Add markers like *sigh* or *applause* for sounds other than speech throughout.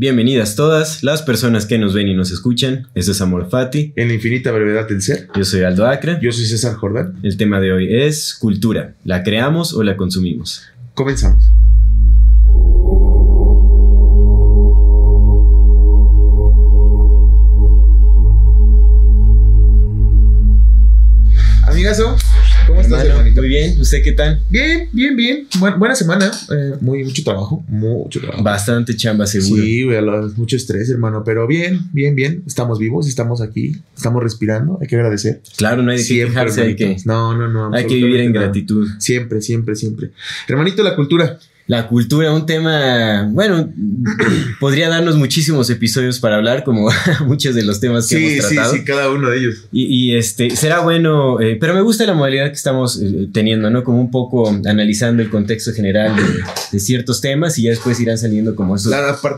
Bienvenidas todas las personas que nos ven y nos escuchan. Este es Amor Fati. En la infinita brevedad del ser. Yo soy Aldo Acra. Yo soy César Jordán. El tema de hoy es cultura. ¿La creamos o la consumimos? Comenzamos. Amigazo, ¿cómo estás, Hermano, hermanito? Muy bien. ¿Usted qué tal? Bien, bien, bien. Buen- buena semana. Eh, muy, mucho trabajo. Mucho trabajo. Bastante chamba seguro. Sí, güey, a mucho estrés, hermano. Pero bien, bien, bien. Estamos vivos, estamos aquí, estamos respirando. Hay que agradecer. Claro, no hay de qué quejarse. Hay que, hermanitos. No, no, no. hay que vivir en nada. gratitud. Siempre, siempre, siempre. Hermanito, la cultura. La cultura, un tema, bueno, *clears throat* podría darnos muchísimos episodios para hablar, como *laughs* muchos de los temas que Sí, hemos sí, tratado. sí, cada uno de ellos. Y, y, este será bueno, eh, pero me gusta la modalidad que estamos eh, teniendo, ¿no? Como un poco analizando el contexto general de, de ciertos temas y ya después irán saliendo como esos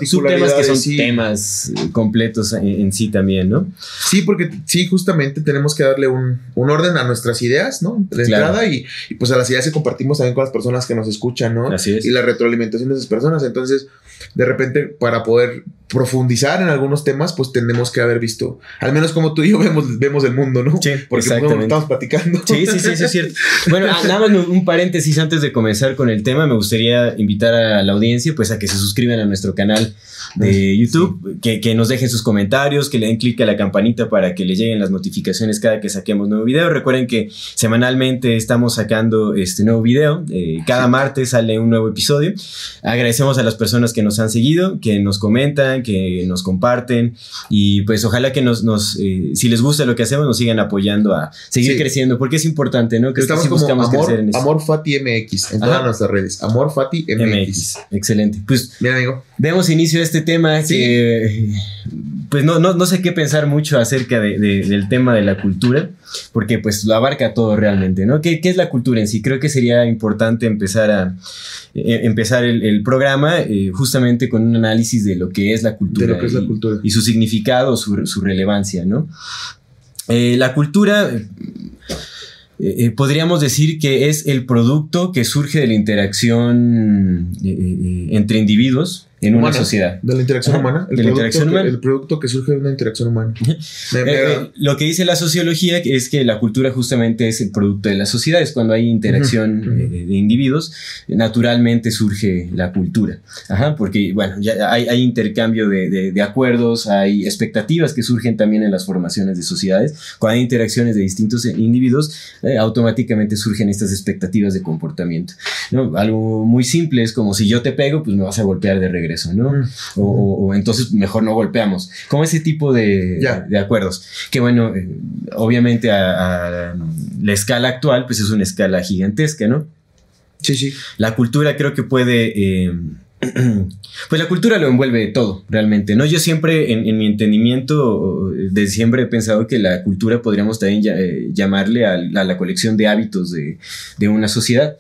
subtemas que son sí. temas eh, completos en, en sí también, ¿no? Sí, porque sí, justamente tenemos que darle un, un orden a nuestras ideas, ¿no? De Claro. entrada y, y, pues a las ideas que compartimos también con las personas que nos escuchan, ¿no? Así es. Y la retroalimentación de esas personas. Entonces, de repente, para poder profundizar en algunos temas, pues tenemos que haber visto, al menos como tú y yo vemos, vemos el mundo, ¿no? Sí, porque exactamente. como estamos platicando. Sí, sí, sí, sí, es cierto. Bueno, ah, *laughs* nada más un paréntesis antes de comenzar con el tema, me gustaría invitar a la audiencia pues a que se suscriban a nuestro canal de YouTube, que, que nos dejen sus comentarios, que le den clic a la campanita para que les lleguen las notificaciones cada que saquemos nuevo video. Recuerden que semanalmente estamos sacando este nuevo video, eh, cada martes sale un nuevo episodio. Agradecemos a las personas que nos han seguido, que nos comentan, que nos comparten y pues ojalá que nos, nos eh, si les gusta lo que hacemos, nos sigan apoyando a seguir Sí. creciendo, porque es importante, ¿no? Creo Estamos que sí como buscamos Amor, crecer en eso. Amor Fati MX en Ajá. todas nuestras redes. Amor Fati MX. MX. Excelente. Pues Bien, amigo. Demos inicio a este tema Sí. que pues no, no, no sé qué pensar mucho acerca de- de- del tema de la cultura, porque pues lo abarca todo realmente, ¿no? ¿Qué, qué es la cultura en sí? Creo que sería importante empezar a eh, empezar el, el programa eh, justamente con un análisis de lo que es la cultura, De lo que es la y, cultura. y su significado, su, su relevancia, ¿no? Eh, la cultura eh, podríamos decir que es el producto que surge de la interacción eh, eh, entre individuos en una Humana. sociedad. De la interacción Ajá, humana. El de la producto interacción que- humana. El producto que surge de una interacción humana. Me- me Eh, eh, lo que dice la sociología es que la cultura justamente es el producto de las sociedades. Cuando hay interacción ujú. eh, de individuos, naturalmente surge la cultura. Ajá, porque, bueno, ya hay, hay intercambio de, de- de acuerdos, hay expectativas que surgen también en las formaciones de sociedades. Cuando hay interacciones de distintos individuos, eh, automáticamente surgen estas expectativas de comportamiento. ¿no? Algo muy simple es como si yo te pego, pues me vas a golpear de regreso, ¿no? Mm. o, o- o entonces mejor no golpeamos. Como ese tipo de, de acuerdos. Que bueno, eh, obviamente a, a la escala actual, pues es una escala gigantesca, ¿no? Sí, sí. La cultura creo que puede... eh, *clears throat* pues la cultura lo envuelve todo, realmente, ¿no? Yo siempre, en, en mi entendimiento, desde siempre he pensado que la cultura podríamos también ya- eh, llamarle a, a la colección de hábitos de, de una sociedad.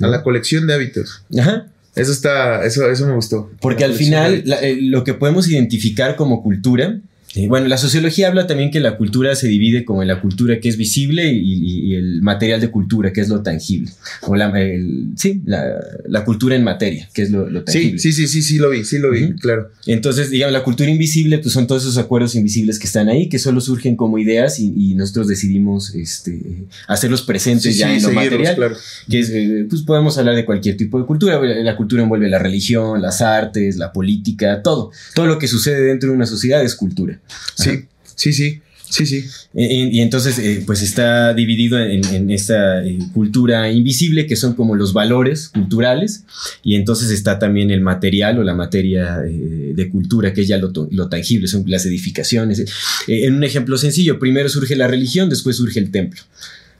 ¿no? A la colección de hábitos. Ajá. Eso está, eso, eso me gustó. Porque al final la- eh, lo que podemos identificar como cultura, eh, bueno, la sociología habla también que la cultura se divide como en la cultura que es visible y, el material de cultura, que es lo tangible. O la, el- sí, la, la cultura en materia, que es lo, lo tangible. Sí, sí, sí, sí, sí lo vi, sí lo vi, claro. Entonces, digamos, la cultura invisible, pues son todos esos acuerdos invisibles que están ahí, que solo surgen como ideas y, y nosotros decidimos este, hacerlos presentes Sí, ya sí, en lo material claro. que es, eh, pues podemos hablar de cualquier tipo de cultura. La cultura envuelve la religión, las artes, la política, todo. Todo lo que sucede dentro de una sociedad es cultura. Sí, sí, sí, sí, sí. Y, y entonces, eh, pues está dividido en, en esta eh, cultura invisible, que son como los valores culturales, y entonces está también el material o la materia eh, de cultura, que es ya lo, tangible, son las edificaciones. En un ejemplo sencillo, primero surge la religión, después surge el templo.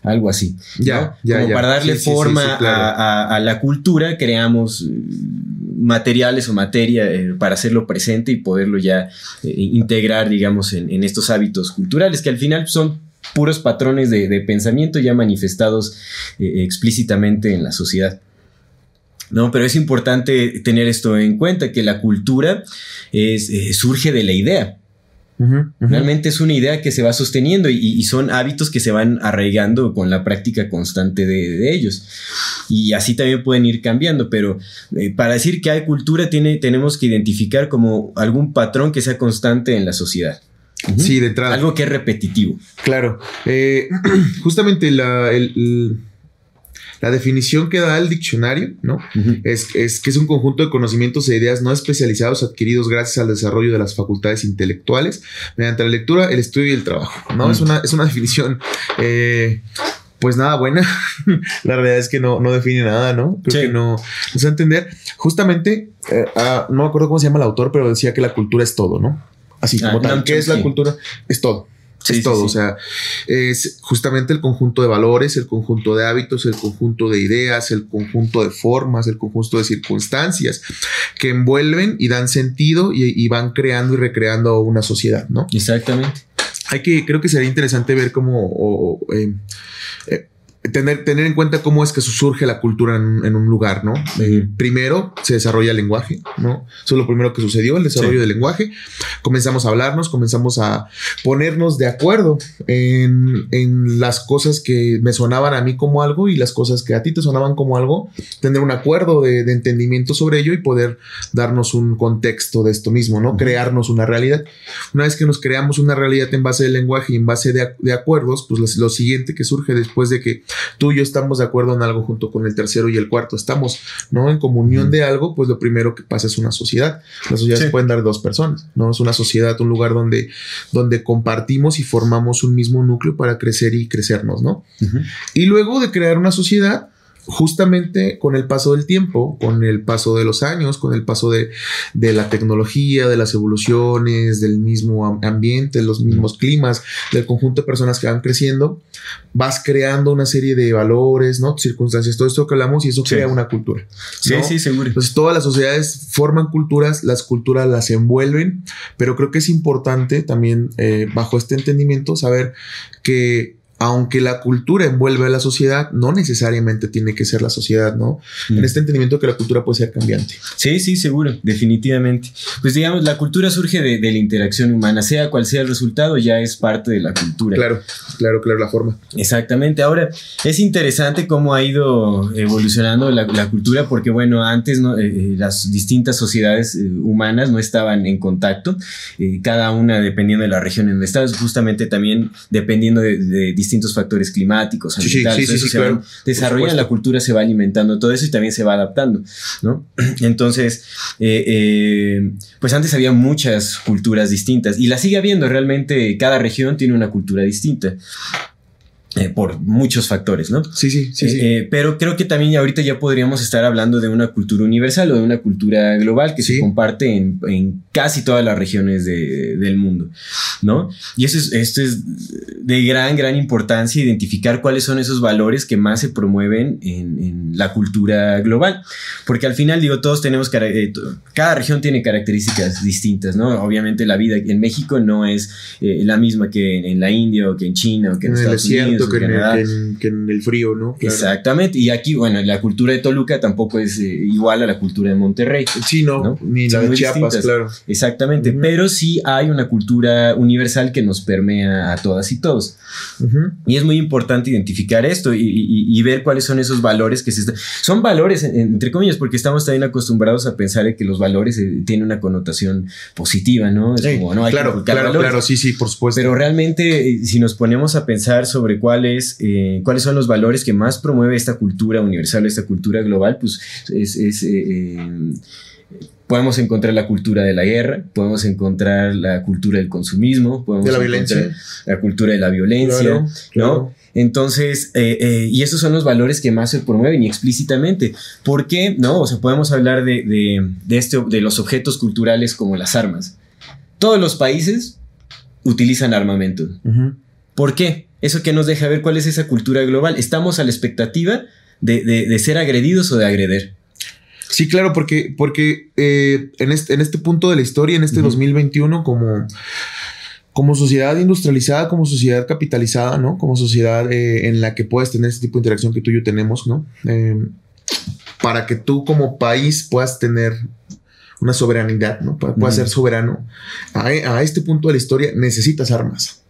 Algo así. Ya, ¿no? ya, Como ya. para darle Sí, sí, sí, forma sí, claro. a, a- a la cultura, creamos materiales o materia eh, para hacerlo presente y poderlo ya eh, integrar, digamos, en, estos hábitos culturales, que al final son puros patrones de, pensamiento ya manifestados explícitamente en la sociedad. No, pero es importante tener esto en cuenta, que la cultura surge de la idea. Realmente es una idea que se va sosteniendo y, son hábitos que se van arraigando con la práctica constante de, ellos. Y así también pueden ir cambiando, pero eh, para decir que hay cultura tiene, tenemos que identificar como algún patrón que sea constante en la sociedad. Sí, de entrada. Algo que es repetitivo. Claro. Eh, *clears throat* justamente la, el la definición que da el diccionario, ¿no? es, que es un conjunto de conocimientos e ideas no especializados adquiridos gracias al desarrollo de las facultades intelectuales mediante la lectura, el estudio y el trabajo, ¿no? es, una, es una *laughs* definición... Eh, pues nada buena. *laughs* la realidad es que no, no define nada, ¿no? Creo que no, no sé entender. Justamente, eh, ah, no me acuerdo cómo se llama el autor, pero decía que la cultura es todo, ¿no? Así como ah, tal. ¿Qué es la cultura? Es todo es todo, o sea, es justamente el conjunto de valores, el conjunto de hábitos, el conjunto de ideas, el conjunto de formas, el conjunto de circunstancias que envuelven y dan sentido y, van creando y recreando una sociedad, ¿no? Exactamente. Hay que, creo que sería interesante ver cómo eh, eh, tener, tener en cuenta cómo es que surge la cultura en, un lugar, ¿no? Eh, primero se desarrolla el lenguaje, ¿no? Eso es lo primero que sucedió, el desarrollo del lenguaje. Comenzamos a hablarnos, comenzamos a ponernos de acuerdo en, en, las cosas que me sonaban a mí como algo y las cosas que a ti te sonaban como algo, tener un acuerdo de, de entendimiento sobre ello y poder darnos un contexto de esto mismo, ¿no? Crearnos una realidad. Una vez que nos creamos una realidad en base del lenguaje y en base de, de acuerdos, pues lo siguiente que surge después de que tú y yo estamos de acuerdo en algo junto con el tercero y el cuarto, estamos, ¿no? En comunión de algo, pues lo primero que pasa es una sociedad. Las sociedades pueden dar dos personas, ¿no? Es una sociedad, un lugar donde, donde compartimos y formamos un mismo núcleo para crecer y crecernos, ¿no? Y luego de crear una sociedad, justamente con el paso del tiempo, con el paso de los años, con el paso de, la tecnología, de las evoluciones, del mismo ambiente, los mismos climas, del conjunto de personas que van creciendo, vas creando una serie de valores, ¿no? Circunstancias, todo esto que hablamos y eso crea una cultura. Sí, sí, seguro. Entonces todas las sociedades forman culturas, las culturas las envuelven, pero creo que es importante también eh, bajo este entendimiento saber que aunque la cultura envuelve a la sociedad, no necesariamente tiene que ser la sociedad, ¿no? En mm. este entendimiento que la cultura puede ser cambiante. Sí, sí, seguro, definitivamente. Pues digamos, la cultura surge de, la interacción humana, sea cual sea el resultado, ya es parte de la cultura. Claro, claro, claro, la forma. Exactamente. Ahora, es interesante cómo ha ido evolucionando la, cultura, porque bueno, antes eh, eh, las distintas sociedades eh, humanas no estaban en contacto, cada una dependiendo de la región en donde estabas, justamente también dependiendo de, de distintos factores climáticos, ambientales, sí, sí, desarrollan la cultura, se va alimentando todo eso y también se va adaptando, ¿no? *clears throat* Entonces, eh, eh, pues antes había muchas culturas distintas y la sigue habiendo, realmente cada región tiene una cultura distinta. Eh, por muchos factores, ¿no? Sí, sí, sí, sí. Eh, pero creo que también ahorita ya podríamos estar hablando de una cultura universal o de una cultura global que se comparte en, en, casi todas las regiones de, del mundo, ¿no? Y eso es, esto es de gran, gran importancia, identificar cuáles son esos valores que más se promueven en, en la cultura global, porque al final, digo, todos tenemos, eh, cada región tiene características distintas, ¿no? Obviamente la vida en México no es la misma que en, la India o que en China o que en, Estados Unidos que, en el, frío, ¿no? Exactamente. Y aquí, bueno, la cultura de Toluca tampoco es eh, igual a la cultura de Monterrey. Sí, no, ni la de Chiapas, claro. Exactamente. Pero sí hay una cultura universal que nos permea a todas y todos. Y es muy importante identificar esto y, ver cuáles son esos valores que se Son valores, entre comillas, porque estamos también acostumbrados a pensar que los valores eh, tienen una connotación positiva, ¿no? Es como, no, hay claro, claro, claro, sí, sí, por supuesto. Pero realmente, eh, si nos ponemos a pensar sobre cuál eh, cuáles son los valores que más promueve esta cultura universal, esta cultura global, pues es, eh, eh, podemos encontrar la cultura de la guerra, podemos encontrar la cultura del consumismo, podemos de la encontrar violencia. la cultura de la violencia, ¿no? Entonces, y esos son los valores que más se promueven y explícitamente. ¿Por qué? No, o sea, podemos hablar de, este, de los objetos culturales como las armas. Todos los países utilizan armamento. ¿Por qué? Eso que nos deja ver cuál es esa cultura global. Estamos a la expectativa de, ser agredidos o de agreder. Sí, claro, porque, porque eh, en, este, en este punto de la historia, en este 2021, como, como sociedad industrializada, como sociedad capitalizada, ¿no? Como sociedad eh, en la que puedes tener ese tipo de interacción que tú y yo tenemos, ¿no? Eh, para que tú como país puedas tener una soberanidad, ¿no? Puedas ser soberano. A, a, este punto de la historia necesitas armas.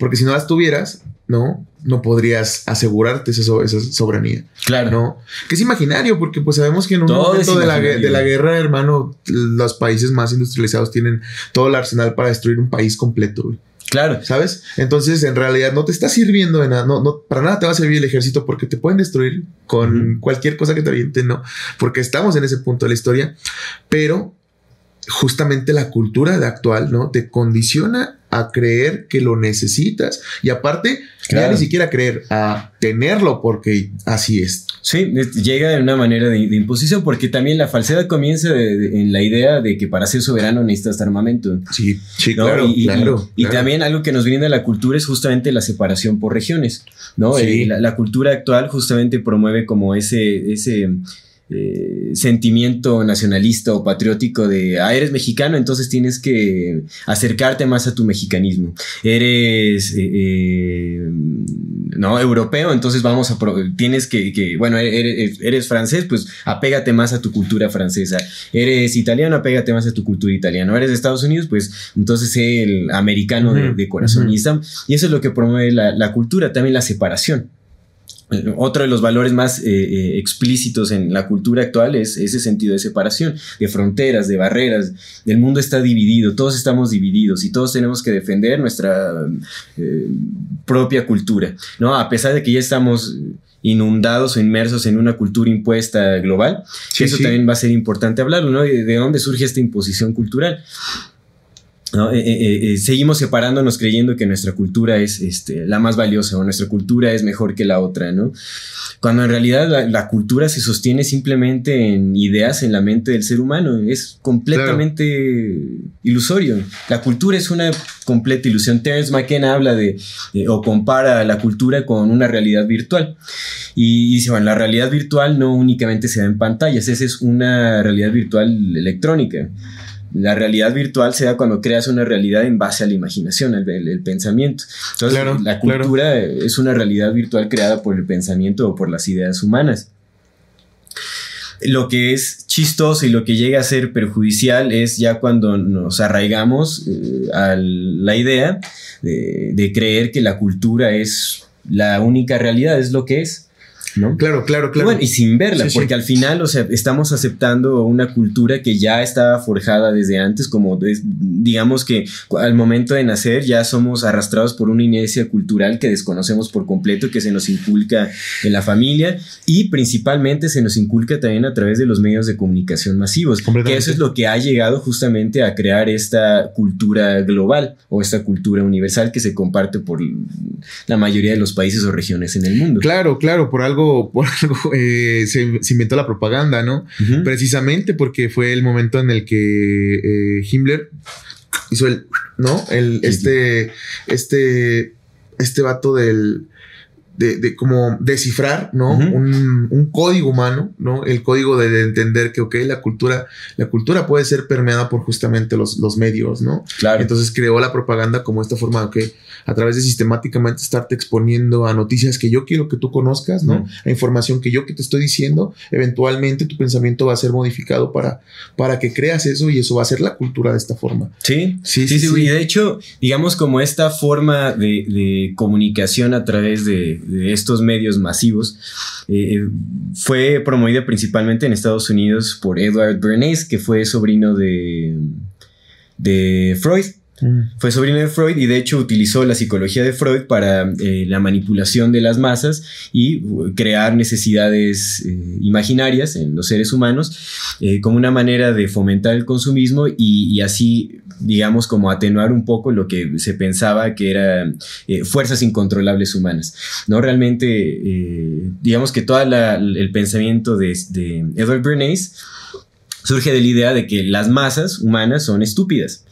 Porque si no las tuvieras, ¿no? No podrías asegurarte esa, esa soberanía. Claro. ¿No? Que es imaginario, porque pues sabemos que en un momento de la, de la, guerra, hermano, los países más industrializados tienen todo el arsenal para destruir un país completo, güey. Claro. ¿Sabes? Entonces, en realidad no te está sirviendo de nada. No, no, para nada te va a servir el ejército porque te pueden destruir con cualquier cosa que te avienten, no. Porque estamos en ese punto de la historia. Pero justamente la cultura de actual, ¿no? Te condiciona a creer que lo necesitas y aparte ya ni siquiera creer a tenerlo porque así es. Sí, llega de una manera de, imposición porque también la falsedad comienza en la idea de que para ser soberano necesitas armamento. Sí, sí, claro, y, claro, y, también algo que nos brinda la cultura es justamente la separación por regiones, ¿no? Eh, la, la, cultura actual justamente promueve como ese, ese eh, sentimiento nacionalista o patriótico de, ah, eres mexicano, entonces tienes que acercarte más a tu mexicanismo. Eres, eh, eh, no, europeo, entonces vamos a, tienes que, bueno, eres, eres, francés, pues apégate más a tu cultura francesa. Eres italiano, apégate más a tu cultura italiana. Eres de Estados Unidos, pues entonces el americano de, corazón. y, eso es lo que promueve la, la cultura, también la separación otro de los valores más eh, eh, explícitos en la cultura actual es ese sentido de separación, de fronteras, de barreras. El mundo está dividido, todos estamos divididos y todos tenemos que defender nuestra eh, propia cultura, ¿no? A pesar de que ya estamos inundados o inmersos en una cultura impuesta global, eso también va a ser importante hablarlo, ¿no? de dónde surge esta imposición cultural. ¿No? Eh, eh, eh, seguimos separándonos creyendo que nuestra cultura es este, la más valiosa o nuestra cultura es mejor que la otra, ¿no? Cuando en realidad la, cultura se sostiene simplemente en ideas en la mente del ser humano, es completamente ilusorio. La cultura es una completa ilusión. Terence McKenna habla de, o compara la cultura con una realidad virtual. Y, dice, bueno, la realidad virtual no únicamente se da en pantallas, esa es una realidad virtual electrónica. La realidad virtual se da cuando creas una realidad en base a la imaginación, el, pensamiento. Entonces, la cultura es una realidad virtual creada por el pensamiento o por las ideas humanas. Lo que es chistoso y lo que llega a ser perjudicial es ya cuando nos arraigamos eh, a la idea de creer que la cultura es la única realidad, es lo que es. Claro, claro, claro. Y, sin verla, porque al final, o sea, estamos aceptando una cultura que ya estaba forjada desde antes, como digamos que al momento de nacer ya somos arrastrados por una inercia cultural que desconocemos por completo, que se nos inculca en la familia y principalmente se nos inculca también a través de los medios de comunicación masivos, que eso es lo que ha llegado justamente a crear esta cultura global o esta cultura universal que se comparte por la mayoría de los países o regiones en el mundo. Claro, claro, por algo *laughs* por algo eh, se, inventó la propaganda, ¿no? Precisamente porque fue el momento en el que eh, Himmler hizo el, ¿no? El, este, este, este vato del, de, de, como descifrar, ¿no? un, un, código humano, ¿no? El código de, entender que, ok, la cultura, la cultura puede ser permeada por justamente los, los medios, ¿no? Claro. Entonces creó la propaganda como esta forma, ok, a través de sistemáticamente estarte exponiendo a noticias que yo quiero que tú conozcas, ¿no? A información que yo que te estoy diciendo, eventualmente tu pensamiento va a ser modificado para, para que creas eso y eso va a ser la cultura de esta forma. Sí, sí, sí. sí, Y de hecho, digamos como esta forma de, de comunicación a través de, de estos medios masivos eh, fue promovida principalmente en Estados Unidos por Edward Bernays, que fue sobrino de, de Freud. Mm. Fue sobrino de Freud y de hecho utilizó la psicología de Freud para eh, la manipulación de las masas y uh, crear necesidades eh, imaginarias en los seres humanos como una manera de fomentar el consumismo y, así, digamos, como atenuar un poco lo que se pensaba que eran fuerzas incontrolables humanas. No realmente, digamos que todo el pensamiento de Edward Bernays surge de la idea de que las masas humanas son estúpidas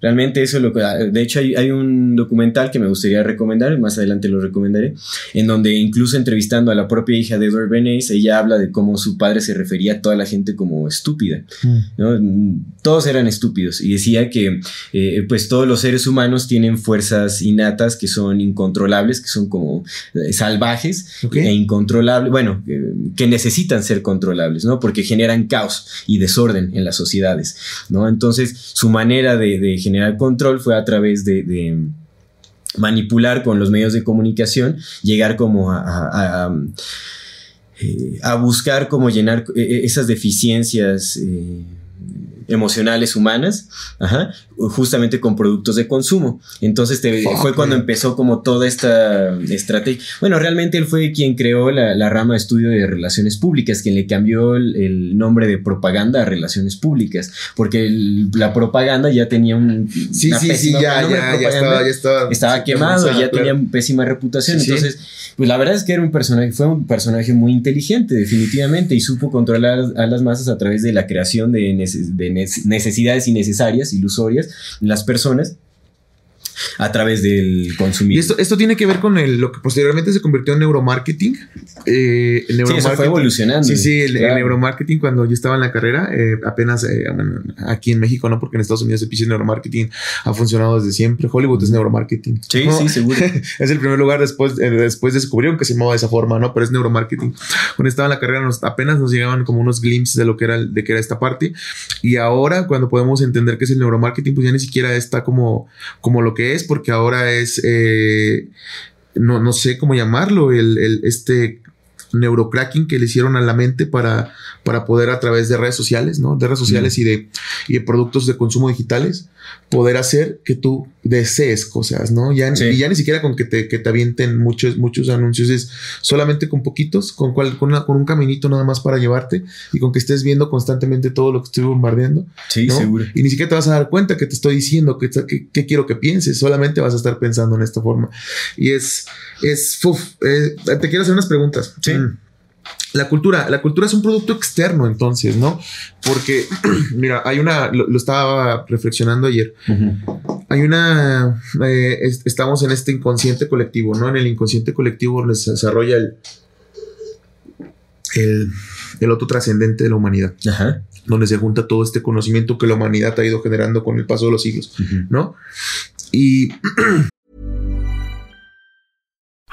Realmente eso lo que... De hecho hay, hay, un documental que me gustaría recomendar, más adelante lo recomendaré, en donde incluso entrevistando a la propia hija de Edward Bernays, ella habla de cómo su padre se refería a toda la gente como estúpida. Mm. Todos eran estúpidos y decía que eh, pues todos los seres humanos tienen fuerzas innatas que son incontrolables, que son como eh, salvajes e incontrolables, bueno, que necesitan ser controlables, ¿no? Porque generan caos y desorden en las sociedades, ¿no? Entonces su manera de, generar control fue a través de, manipular con los medios de comunicación, llegar como a, eh, buscar cómo llenar eh, esas deficiencias eh, emocionales humanas, justamente con productos de consumo. Entonces fue cuando empezó como toda esta estrategia. Bueno, realmente él fue quien creó la, rama de estudio de relaciones públicas, quien le cambió el, nombre de propaganda a relaciones públicas, porque la propaganda ya tenía un... Sí, sí, sí, ya, ya, estaba, ya estaba, estaba quemado, ya tenía pésima reputación. Entonces, pues la verdad es que era un personaje, fue un personaje muy inteligente, definitivamente, y supo controlar a las masas a través de la creación de, de necesidades innecesarias, ilusorias las personas a través del consumidor. Y esto, esto tiene que ver con lo que posteriormente se convirtió en neuromarketing. Eh, el neuromarketing. Sí, eso fue evolucionando. Sí, sí, el, neuromarketing cuando yo estaba en la carrera, eh, apenas eh, aquí en México, no, porque en Estados Unidos el piso neuromarketing ha funcionado desde siempre. Hollywood es neuromarketing. Sí, sí, seguro. *laughs* es el primer lugar después, eh, después descubrieron que se llamaba de esa forma, ¿no? Pero es neuromarketing. Cuando estaba en la carrera, apenas nos llegaban como unos glimpses de lo que era, de que era esta parte. Y ahora, cuando podemos entender que es el neuromarketing, pues ya ni siquiera está como, como lo que es, porque ahora es, eh, no, no, sé cómo llamarlo, el, el, este neurocracking que le hicieron a la mente para, para poder a través de redes sociales, ¿no? De redes sociales y, de, y de productos de consumo digitales, poder hacer que tú desees cosas, ¿no? Ya, Y ya ni siquiera con que te, que te avienten muchos, muchos anuncios, es solamente con poquitos, con, cual, con, con, un caminito nada más para llevarte y con que estés viendo constantemente todo lo que estoy bombardeando. Sí, seguro. Y ni siquiera te vas a dar cuenta que te estoy diciendo que, que, quiero que pienses, solamente vas a estar pensando en esta forma. Y es, es, eh, te quiero hacer unas preguntas. Sí. Mm. La cultura, la cultura es un producto externo, entonces, ¿no? Porque, *clears throat* mira, hay una, lo, estaba reflexionando ayer. Hay una, eh, estamos en este inconsciente colectivo, ¿no? En el inconsciente colectivo se desarrolla el, el, otro trascendente de la humanidad, donde se junta todo este conocimiento que la humanidad ha ido generando con el paso de los siglos, ¿no? Y *clears throat*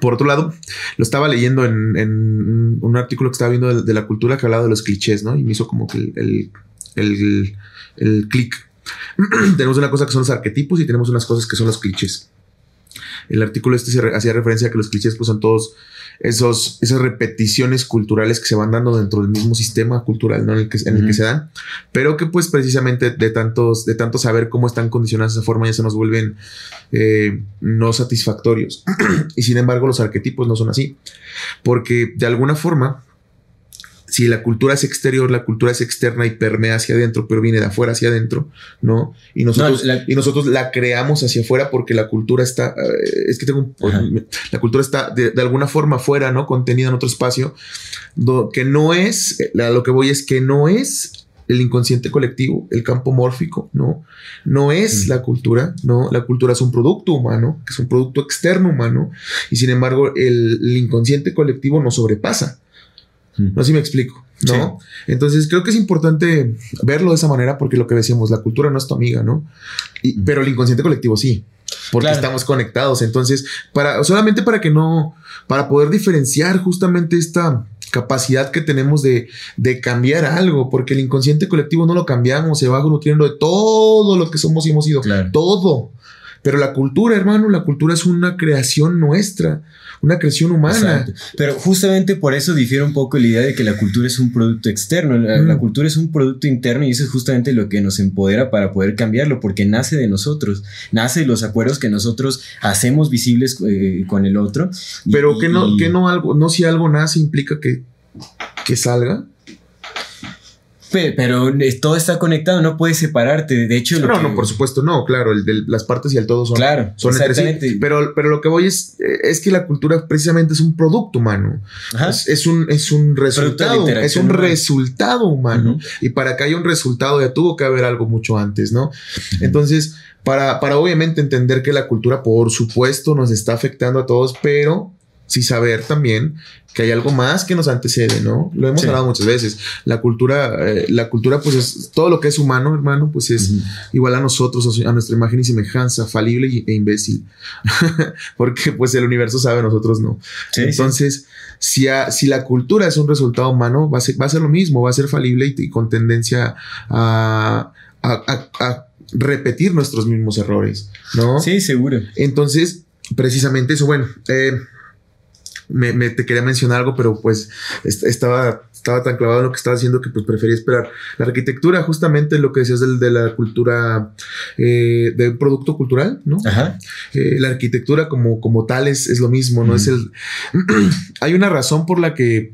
Por otro lado, lo estaba leyendo en, un artículo que estaba viendo de, la cultura que hablaba de los clichés, ¿no? Y me hizo como que el, el, el, clic. *clears throat* tenemos una cosa que son los arquetipos y tenemos unas cosas que son los clichés. El artículo este hacía referencia a que los clichés pues, son todos esos, esas repeticiones culturales que se van dando dentro del mismo sistema cultural en, el que, en el que se dan, pero que pues precisamente de tantos, de tanto saber cómo están condicionadas de esa forma ya se nos vuelven eh, no satisfactorios. *clears throat* y sin embargo los arquetipos no son así, porque de alguna forma si la cultura es exterior, la cultura es externa y permea hacia adentro, pero viene de afuera hacia adentro, ¿no? Y nosotros, la, y nosotros la creamos hacia afuera porque la cultura está, eh, es que tengo, la cultura está de, alguna forma fuera, ¿no? Contenida en otro espacio, que no es, eh, lo que voy es que no es el inconsciente colectivo, el campo mórfico, ¿no? No es la cultura, ¿no? La cultura es un producto humano, es un producto externo humano, y sin embargo el inconsciente colectivo nos sobrepasa. No sé si me explico, ¿no? Entonces creo que es importante verlo de esa manera porque lo que decíamos, la cultura no es tu amiga, ¿no? Y, Pero el inconsciente colectivo sí, porque Claro. estamos conectados. Entonces, para solamente para que no, para poder diferenciar justamente esta capacidad que tenemos de, de cambiar algo, porque el inconsciente colectivo no lo cambiamos, se va nutriendo de todo lo que somos y hemos sido, Claro. todo. Pero la cultura, hermano, la cultura es una creación nuestra, una creación humana. Exacto. Pero justamente por eso difiere un poco la idea de que la cultura es un producto externo. La, Mm. la cultura es un producto interno y eso es justamente lo que nos empodera para poder cambiarlo, porque nace de nosotros, nace de los acuerdos que nosotros hacemos visibles eh, con el otro. Y- Pero que no, y- que no algo, no si algo nace implica que, que salga. Pe- Pero, todo está conectado, no puedes separarte. De hecho, lo No, que- no, por supuesto, no, claro, el de las partes y el todo son, Claro, son entre sí. exactamente. Pero, pero lo que voy es, eh, es que la cultura precisamente es un producto humano. Es, es un, es un resultado, es un humana. resultado humano. Y para que haya un resultado ya tuvo que haber algo mucho antes, ¿no? Entonces, para, para obviamente entender que la cultura, por supuesto, nos está afectando a todos, pero sí saber también que hay algo más que nos antecede, ¿no? Lo hemos Sí. hablado muchas veces. La cultura, eh, la cultura, pues es todo lo que es humano, hermano, pues es igual a nosotros, a nuestra imagen y semejanza, falible e imbécil. *laughs* Porque pues el universo sabe, nosotros no. Sí, sí. Entonces, Si, a- si la cultura es un resultado humano, va a ser, va a ser lo mismo, va a ser falible y, y con tendencia a, a- a- a repetir nuestros mismos errores, ¿no? Sí, seguro. Entonces, precisamente eso, bueno, eh, me, me- te quería mencionar algo, pero pues est- estaba, estaba tan clavado en lo que estaba haciendo que pues preferí esperar. La arquitectura, justamente lo que decías del- de, la cultura, eh, de producto cultural, ¿no? Ajá. Eh, la arquitectura como, como tal es, es lo mismo, ¿no? Mm. Es el... *clears throat* Hay una razón por la que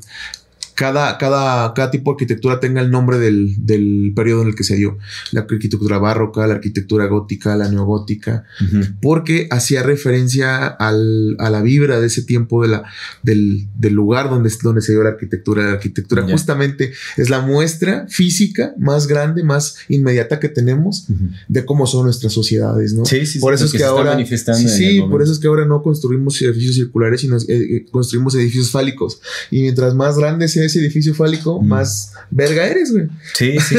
cada, cada, cada tipo de arquitectura tenga el nombre del, del periodo en el que se dio. La arquitectura barroca, la arquitectura gótica, la neogótica, Ujú. porque hacía referencia al- a la vibra de ese tiempo de la, del, del lugar donde, donde se dio la arquitectura. La arquitectura Ya. justamente es la muestra física más grande, más inmediata que tenemos Ujú. de cómo son nuestras sociedades, ¿no? Sí, sí, por sí, eso es que ahora sí, sí, por eso es que ahora no construimos edificios circulares, sino eh, construimos edificios fálicos. Y mientras más grande sea ese edificio fálico, Mm. más verga eres, güey. Sí, sí.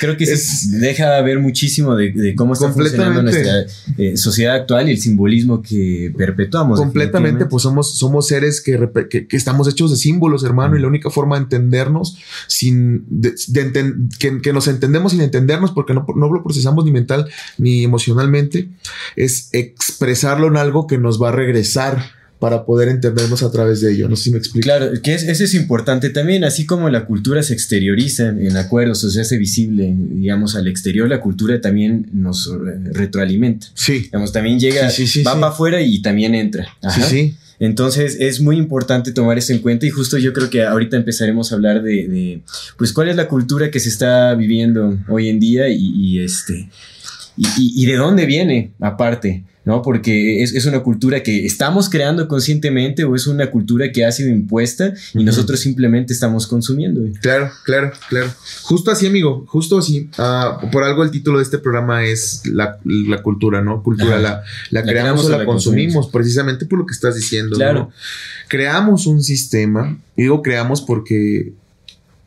Creo que *laughs* sí Es- deja ver muchísimo de, de cómo está funcionando nuestra eh, sociedad actual y el simbolismo que perpetuamos. Completamente, pues somos, somos seres que, que, que estamos hechos de símbolos, hermano, y la única forma de entendernos sin de, de enten- que, que nos entendemos sin entendernos, porque no, no lo procesamos ni mental ni emocionalmente, es expresarlo en algo que nos va a regresar para poder entendernos a través de ello. No sé si me explico. Claro, que es, eso es importante también, así como la cultura se exterioriza en acuerdos o se hace visible, digamos, al exterior, la cultura también nos retroalimenta. Sí, Digamos, también llega, Sí, sí, sí, va sí. para afuera y también entra. sí, Ajá. sí. Entonces es muy importante tomar eso en cuenta y justo yo creo que ahorita empezaremos a hablar de, de, pues cuál es la cultura que se está viviendo hoy en día y, y, este y, y- y de dónde viene aparte, ¿no? Porque es, es una cultura que estamos creando conscientemente o es una cultura que ha sido impuesta y nosotros simplemente estamos consumiendo. Claro, claro, claro. Justo así, amigo, justo así. Ah, por algo el título de este programa es la, la cultura, ¿no? Cultura, Ajá. la, la, creamos o la, consumimos, precisamente por lo que estás diciendo. Claro. ¿no? Creamos un sistema, y digo creamos porque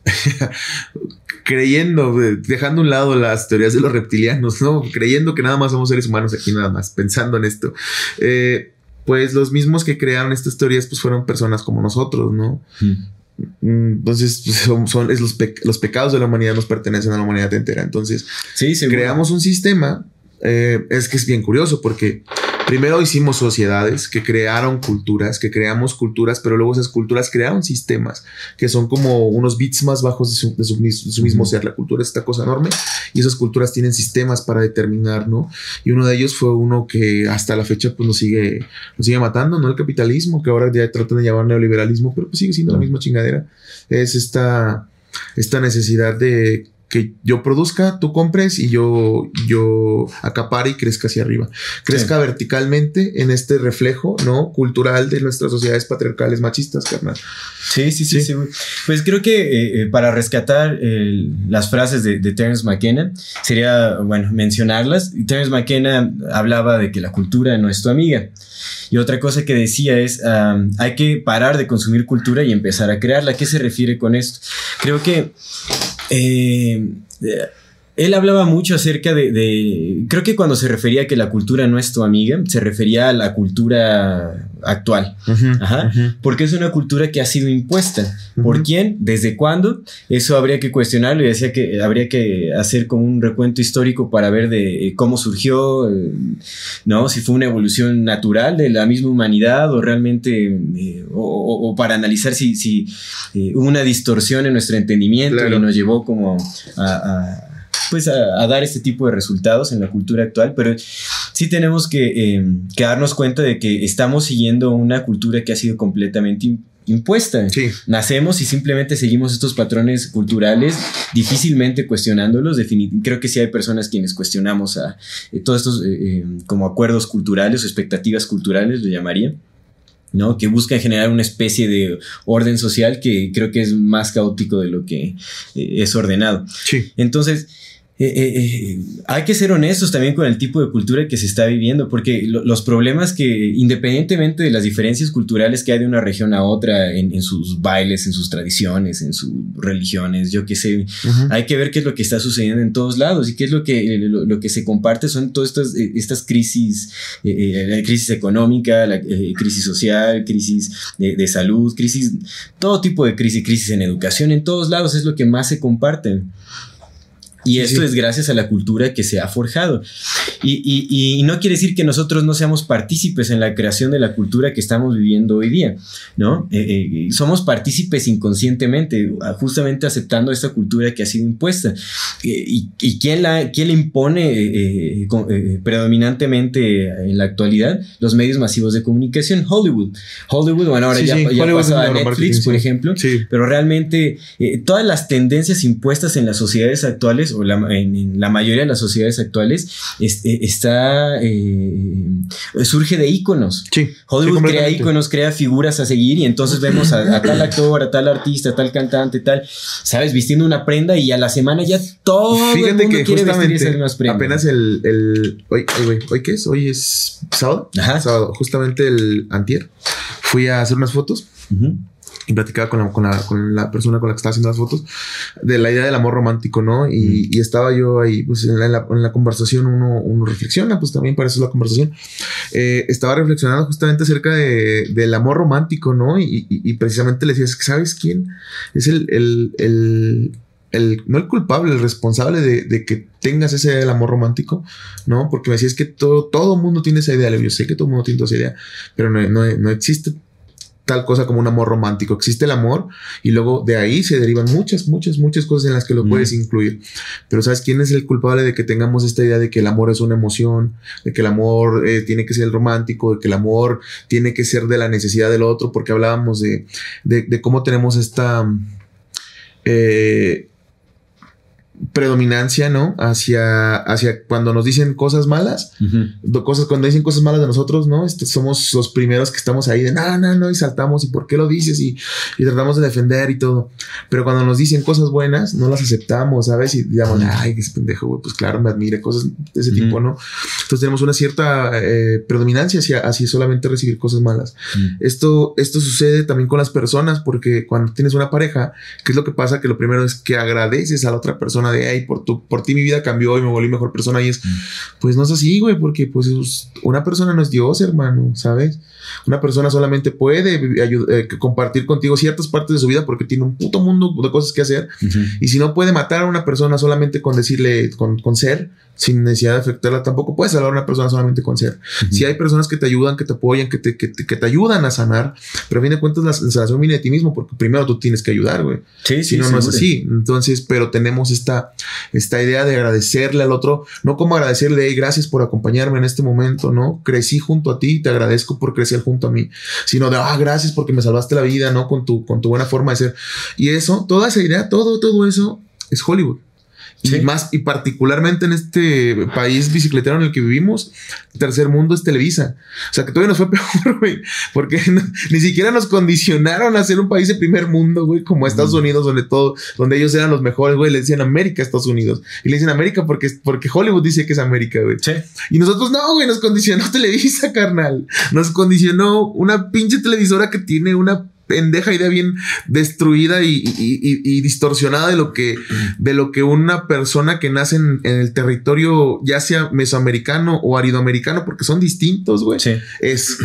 *laughs* creyendo, eh, dejando a un lado las teorías de los reptilianos, ¿no? Creyendo que nada más somos seres humanos aquí, nada más, pensando en esto. Eh, pues los mismos que crearon estas teorías, pues fueron personas como nosotros, ¿no? Mm, Entonces, pues, son, son- es los, pe- los pecados de la humanidad nos pertenecen a la humanidad entera. Entonces, Sí, seguro. creamos un sistema. eh, es que es bien curioso porque primero hicimos sociedades que crearon culturas, que creamos culturas, pero luego esas culturas crearon sistemas que son como unos bits más bajos de su, de su mis- de su mismo ser. La cultura es esta cosa enorme y esas culturas tienen sistemas para determinar, ¿no? Y uno de ellos fue uno que hasta la fecha pues nos sigue, nos sigue matando, ¿no? El capitalismo, que ahora ya tratan de llamar neoliberalismo, pero pues sigue siendo la misma chingadera. Es esta, esta necesidad de que yo produzca, tú compres y yo, yo acapare y crezca hacia arriba. Crezca verticalmente en este reflejo, ¿no? Cultural de nuestras sociedades patriarcales machistas, carnal. Sí, sí, sí, sí. Pues creo que eh, eh, para rescatar las frases de, de, Terence McKenna sería, bueno, mencionarlas. Terence McKenna hablaba de que la cultura no es tu amiga. Y otra cosa que decía es, hay que parar de consumir cultura y empezar a crearla. ¿A qué se refiere con esto? Creo que... Eh, él hablaba mucho acerca de, Creo que cuando se refería a que la cultura no es tu amiga, se refería a la cultura actual. Ajá, Porque es una cultura que ha sido impuesta. ¿Por quién? ¿Desde cuándo? Eso habría que cuestionarlo y decía que habría que hacer como un recuento histórico para ver de eh, cómo surgió, eh, ¿no? Si fue una evolución natural de la misma humanidad o realmente. Eh, o, para analizar si, si hubo una distorsión en nuestro entendimiento y nos llevó como a pues a, dar este tipo de resultados en la cultura actual, pero sí tenemos que, eh, que, darnos cuenta de que estamos siguiendo una cultura que ha sido completamente impuesta. Nacemos y simplemente seguimos estos patrones culturales, difícilmente cuestionándolos. Creo que sí hay personas quienes cuestionamos a eh, todos estos eh, como acuerdos culturales o expectativas culturales, lo llamaría. ¿no? que buscan generar una especie de orden social que creo que es más caótico de lo que es ordenado. Sí. Entonces, eh, eh, eh, hay que ser honestos también con el tipo de cultura que se está viviendo, porque los problemas que, independientemente de las diferencias culturales que hay de una región a otra, en, sus bailes, en sus tradiciones, en sus religiones, yo qué sé, hay que ver qué es lo que está sucediendo en todos lados y qué es lo que, lo, que se comparte son todas estas, estas crisis, la crisis económica, la crisis social, crisis de, de, salud, crisis, todo tipo de crisis, crisis en educación, en todos lados es lo que más se comparte. Y esto es gracias a la cultura que se ha forjado. Y, no quiere decir que nosotros no seamos partícipes en la creación de la cultura que estamos viviendo hoy día, ¿no? Eh, eh, somos partícipes inconscientemente, justamente aceptando esta cultura que ha sido impuesta. Eh, y, y quién, la, quién la impone predominantemente en la actualidad? Los medios masivos de comunicación, Hollywood. Hollywood, bueno, ahora ya, ya pasó a Netflix, por ejemplo, pero realmente todas las tendencias impuestas en las sociedades actuales o en, la mayoría de las sociedades actuales, este, está, eh, surge de íconos. Hollywood crea íconos, crea figuras a seguir y entonces vemos a, tal actor, a tal artista, a tal cantante, tal, sabes, vistiendo una prenda y a la semana ya todo el mundo que quiere vestir esas mismas prendas. Apenas el, el hoy, hoy, hoy, ¿qué es? Hoy es sábado. Sábado, justamente el antier. Fui a hacer unas fotos y platicaba con la, con, la, con la, persona con la que estaba haciendo las fotos de la idea del amor romántico, ¿no? Y, y estaba yo ahí, pues en la, en la, conversación uno, uno, reflexiona, pues también para eso es la conversación. Eh, estaba reflexionando justamente acerca de, del amor romántico, ¿no? Y, y, y, precisamente le decía, ¿sabes quién? Es el, el, el, el, no el culpable, el responsable de, de, que tengas esa idea del amor romántico, ¿no? Porque me decía, es que todo, todo mundo tiene esa idea, yo sé que todo mundo tiene esa idea, pero no, no, no existe tal cosa como un amor romántico. Existe el amor y luego de ahí se derivan muchas, muchas, muchas cosas en las que lo puedes incluir. Pero ¿sabes quién es el culpable de que tengamos esta idea de que el amor es una emoción, de que el amor eh, tiene que ser romántico, de que el amor tiene que ser de la necesidad del otro? Porque hablábamos de, de, cómo tenemos esta... Eh, predominancia, ¿no? Hacia, hacia cuando nos dicen cosas malas, cosas, cuando dicen cosas malas de nosotros, ¿no? Este, somos los primeros que estamos ahí de no, no, no, y saltamos, y por qué lo dices, y, y, tratamos de defender y todo. Pero cuando nos dicen cosas buenas, no las aceptamos, ¿sabes? Y digamos, ay, qué pendejo, güey, pues claro, me admire, cosas de ese tipo, ¿no? Entonces tenemos una cierta eh, predominancia hacia, hacia solamente recibir cosas malas. Esto, esto sucede también con las personas, porque cuando tienes una pareja, ¿qué es lo que pasa? Que lo primero es que agradeces a la otra persona de, por, tu, por ti mi vida cambió y me volví mejor persona. Y es, mm. pues no es así, güey, porque pues una persona no es Dios, hermano, ¿sabes? Una persona solamente puede eh, compartir contigo ciertas partes de su vida porque tiene un puto mundo de cosas que hacer. Y si no puede matar a una persona solamente con decirle, con, con ser, sin necesidad de afectarla, tampoco puedes salvar a una persona solamente con ser. Si hay personas que te ayudan, que te apoyan, que te, que te, ayudan a sanar, pero a fin de cuentas la, sanación viene de ti mismo porque primero tú tienes que ayudar, güey. Sí, si no, no es así. Entonces, pero tenemos esta, esta idea de agradecerle al otro, no como agradecerle, hey, gracias por acompañarme en este momento, ¿no? Crecí junto a ti, te agradezco por crecer junto a mí, sino de, ah, gracias porque me salvaste la vida, ¿no? Con tu, con tu buena forma de ser. Y eso, toda esa idea, todo, todo eso es Hollywood. Y más, y particularmente en este país bicicletero en el que vivimos, tercer mundo es Televisa. O sea que todavía nos fue *laughs* peor, güey. Porque ni siquiera nos condicionaron a ser un país de primer mundo, güey, como Estados Unidos, donde todo, donde ellos eran los mejores, güey. Le decían América a Estados Unidos. Y le dicen América porque, porque Hollywood dice que es América, güey. Sí. Y nosotros no, güey, nos condicionó *laughs* Televisa, carnal. Nos condicionó una pinche televisora que tiene una pendeja idea bien destruida y, y- y- y distorsionada de lo que de lo que una persona que nace en, en el territorio ya sea mesoamericano o aridoamericano porque son distintos güey Sí. es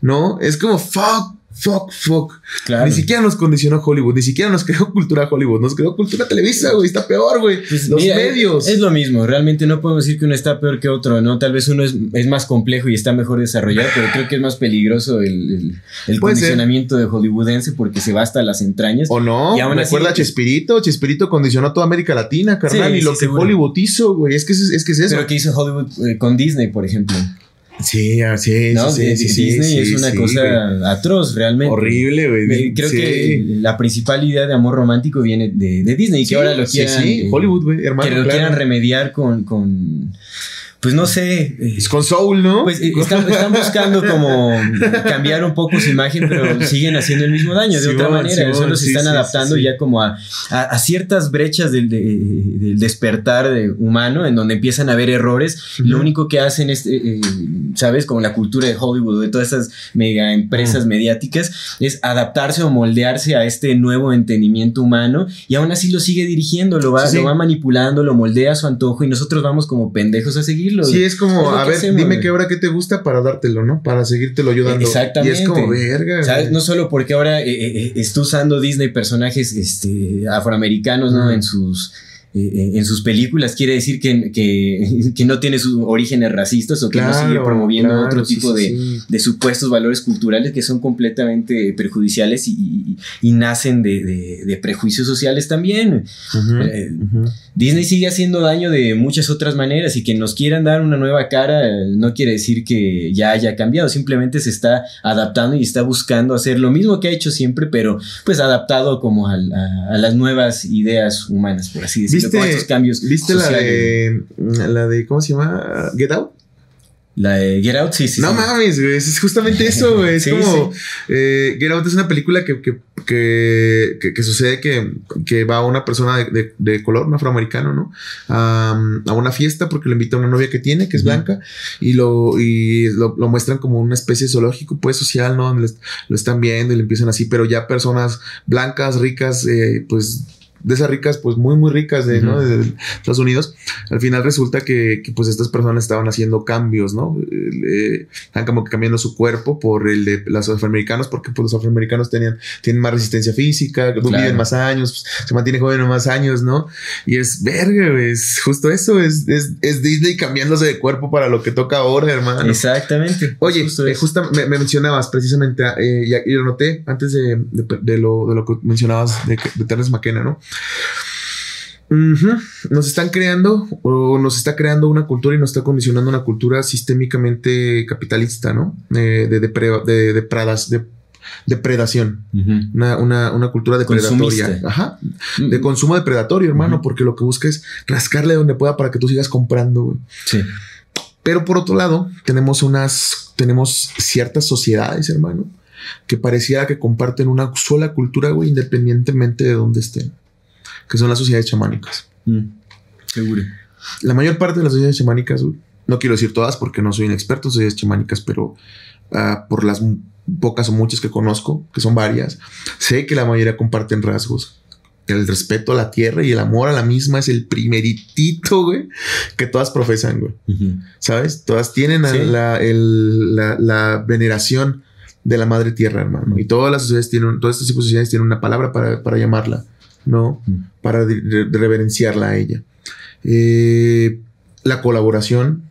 no es como fuck fuck fuck Claro. ni siquiera nos condicionó Hollywood ni siquiera nos creó *laughs* cultura Hollywood nos creó cultura Televisa güey está peor güey Pues los mira, medios Es, es lo mismo, realmente no podemos decir que uno está peor que otro, ¿no? Tal vez uno es, es más complejo y está mejor desarrollado, pero creo que es más peligroso el, el- el Puede ser. condicionamiento de hollywoodense porque se va hasta las entrañas. o no Y aún así- recuerda a Chespirito Chespirito condicionó toda América Latina carnal Sí, y lo sí, que seguro. Hollywood hizo güey es que es, es que es eso Pero que hizo Hollywood eh, con Disney, por ejemplo. Sí, ah, sí, ¿no? sí, sí, sí, Disney sí, es una sí, cosa güey. atroz, realmente. horrible, güey. Creo que la principal idea de amor romántico viene de, de Disney y que ahora lo quieran. eh, Hollywood, güey, hermano, Que lo claro. quieran remediar con, con. Pues no sé. eh, Es con Soul, ¿no? Pues eh, están, están buscando como cambiar un poco su imagen, pero siguen haciendo el mismo daño de otra manera. Simón, Solo se sí, están sí, adaptando sí, sí. ya como a, a- a ciertas brechas del, de- del despertar de- humano, en donde empiezan a haber errores. Lo único que hacen es, eh, ¿sabes? Como la cultura de Hollywood, de todas esas mega empresas mediáticas, es adaptarse o moldearse a este nuevo entendimiento humano y aún así lo sigue dirigiendo, lo va, Sí, sí. lo va manipulando, lo moldea a su antojo y nosotros vamos como pendejos a seguirlo. Sí, es como, lo a ver, hacemos, dime qué hora que te gusta para dártelo, ¿no? Para seguírtelo yo dando. Exactamente. Y es como, verga. ¿Sabes? No solo porque ahora eh, eh, está usando Disney personajes este, afroamericanos, ¿no? Mm. En sus. Eh, en sus películas quiere decir que, que, *laughs* que no tiene sus orígenes racistas o que no sigue promoviendo claro, otro sí, tipo de, sí. de supuestos valores culturales que son completamente perjudiciales y, y- y nacen de, de- de prejuicios sociales también. Eh. Disney sigue haciendo daño de muchas otras maneras y que nos quieran dar una nueva cara no quiere decir que ya haya cambiado, simplemente se está adaptando y está buscando hacer lo mismo que ha hecho siempre, pero pues adaptado como a, a las nuevas ideas humanas, por así decirlo, con estos cambios. ¿viste la de, la de, ¿cómo se llama? Get Out. La de Get Out, sí, sí. no sí. mames, güey. Es justamente eso, *laughs* güey. Es Sí, como. eh, Get Out es una película que, que, que, que- que sucede que, que va una persona de, de- de color, un afroamericano, ¿no? A, a una fiesta porque le invita a una novia que tiene, que es blanca, y lo, y lo, lo muestran como una especie de zoológico, pues social, ¿no? Donde les- lo están viendo y le empiezan así, pero ya personas blancas, ricas, eh, pues. De esas ricas, pues muy, muy ricas de, ¿no? De, de Estados Unidos. Al final resulta que, que, pues estas personas estaban haciendo cambios, ¿no? Eh, están como que cambiando su cuerpo por el de los afroamericanos, porque pues, los afroamericanos tenían, tienen más resistencia física, Claro. viven más años, pues, se mantienen jóvenes más años, ¿no? Y es verga, es justo eso, es, es, es Disney cambiándose de cuerpo para lo que toca ahora, hermano. Exactamente. Oye, Justo eh, justa- me, me mencionabas precisamente, eh, y, y lo noté antes de, de- de lo, de lo que mencionabas de, de Terrence McKenna, ¿no? Nos están creando o nos está creando una cultura y nos está condicionando una cultura sistémicamente capitalista, ¿no? Eh, de, depre- de, depradas- de- depredación. Una, una, una cultura depredatoria. Ajá. De consumo depredatorio, hermano, porque lo que busca es rascarle donde pueda para que tú sigas comprando, güey. Sí. Pero por otro lado, tenemos unas, tenemos ciertas sociedades, hermano, que pareciera que comparten una sola cultura, güey, independientemente de dónde estén, que son las sociedades chamánicas. Mm. Seguro. La mayor parte de las sociedades chamánicas, no quiero decir todas porque no soy un experto en sociedades chamánicas, pero ah, por las pocas o muchas que conozco, que son varias, sé que la mayoría comparten rasgos. El respeto a la tierra y el amor a la misma es el primeritito, güey, que todas profesan, güey. ¿sabes? Todas tienen a Sí. la, el- la- la veneración de la madre tierra, hermano. Y todas las sociedades tienen, todas estas tipos de sociedades tienen una palabra para, para llamarla, ¿no? Mm. Para reverenciarla a ella. Eh, la colaboración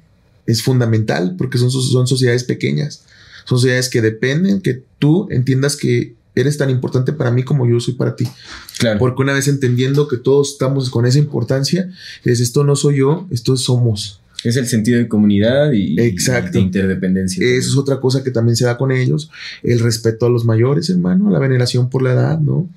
es fundamental porque son, so- son sociedades pequeñas. Son sociedades que dependen que tú entiendas que eres tan importante para mí como yo soy para ti. Claro. Porque una vez entendiendo que todos estamos con esa importancia, es esto no soy yo, esto somos. Es el sentido de comunidad y, Exacto. y de interdependencia. Eso es otra cosa que también se da con ellos. El respeto a los mayores, hermano, la veneración por la edad, ¿no?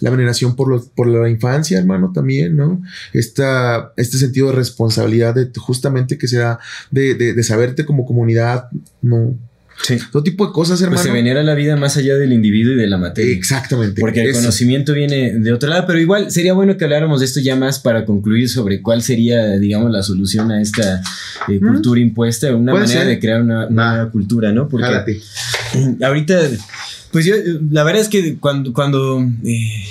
La veneración por, los, por la infancia, hermano, también, ¿no? Esta, este sentido de responsabilidad de justamente que sea de, de, de saberte como comunidad, ¿no? Sí. Todo tipo de cosas, hermano. Pues se venera la vida más allá del individuo y de la materia. Exactamente. Porque el Eso. conocimiento viene de otro lado, pero igual sería bueno que habláramos de esto ya más para concluir sobre cuál sería, digamos, la solución a esta eh, cultura impuesta, una manera ser. de crear una, una Va. nueva cultura, ¿no? Porque *clears throat* ahorita, pues yo, la verdad es que cuando, cuando eh,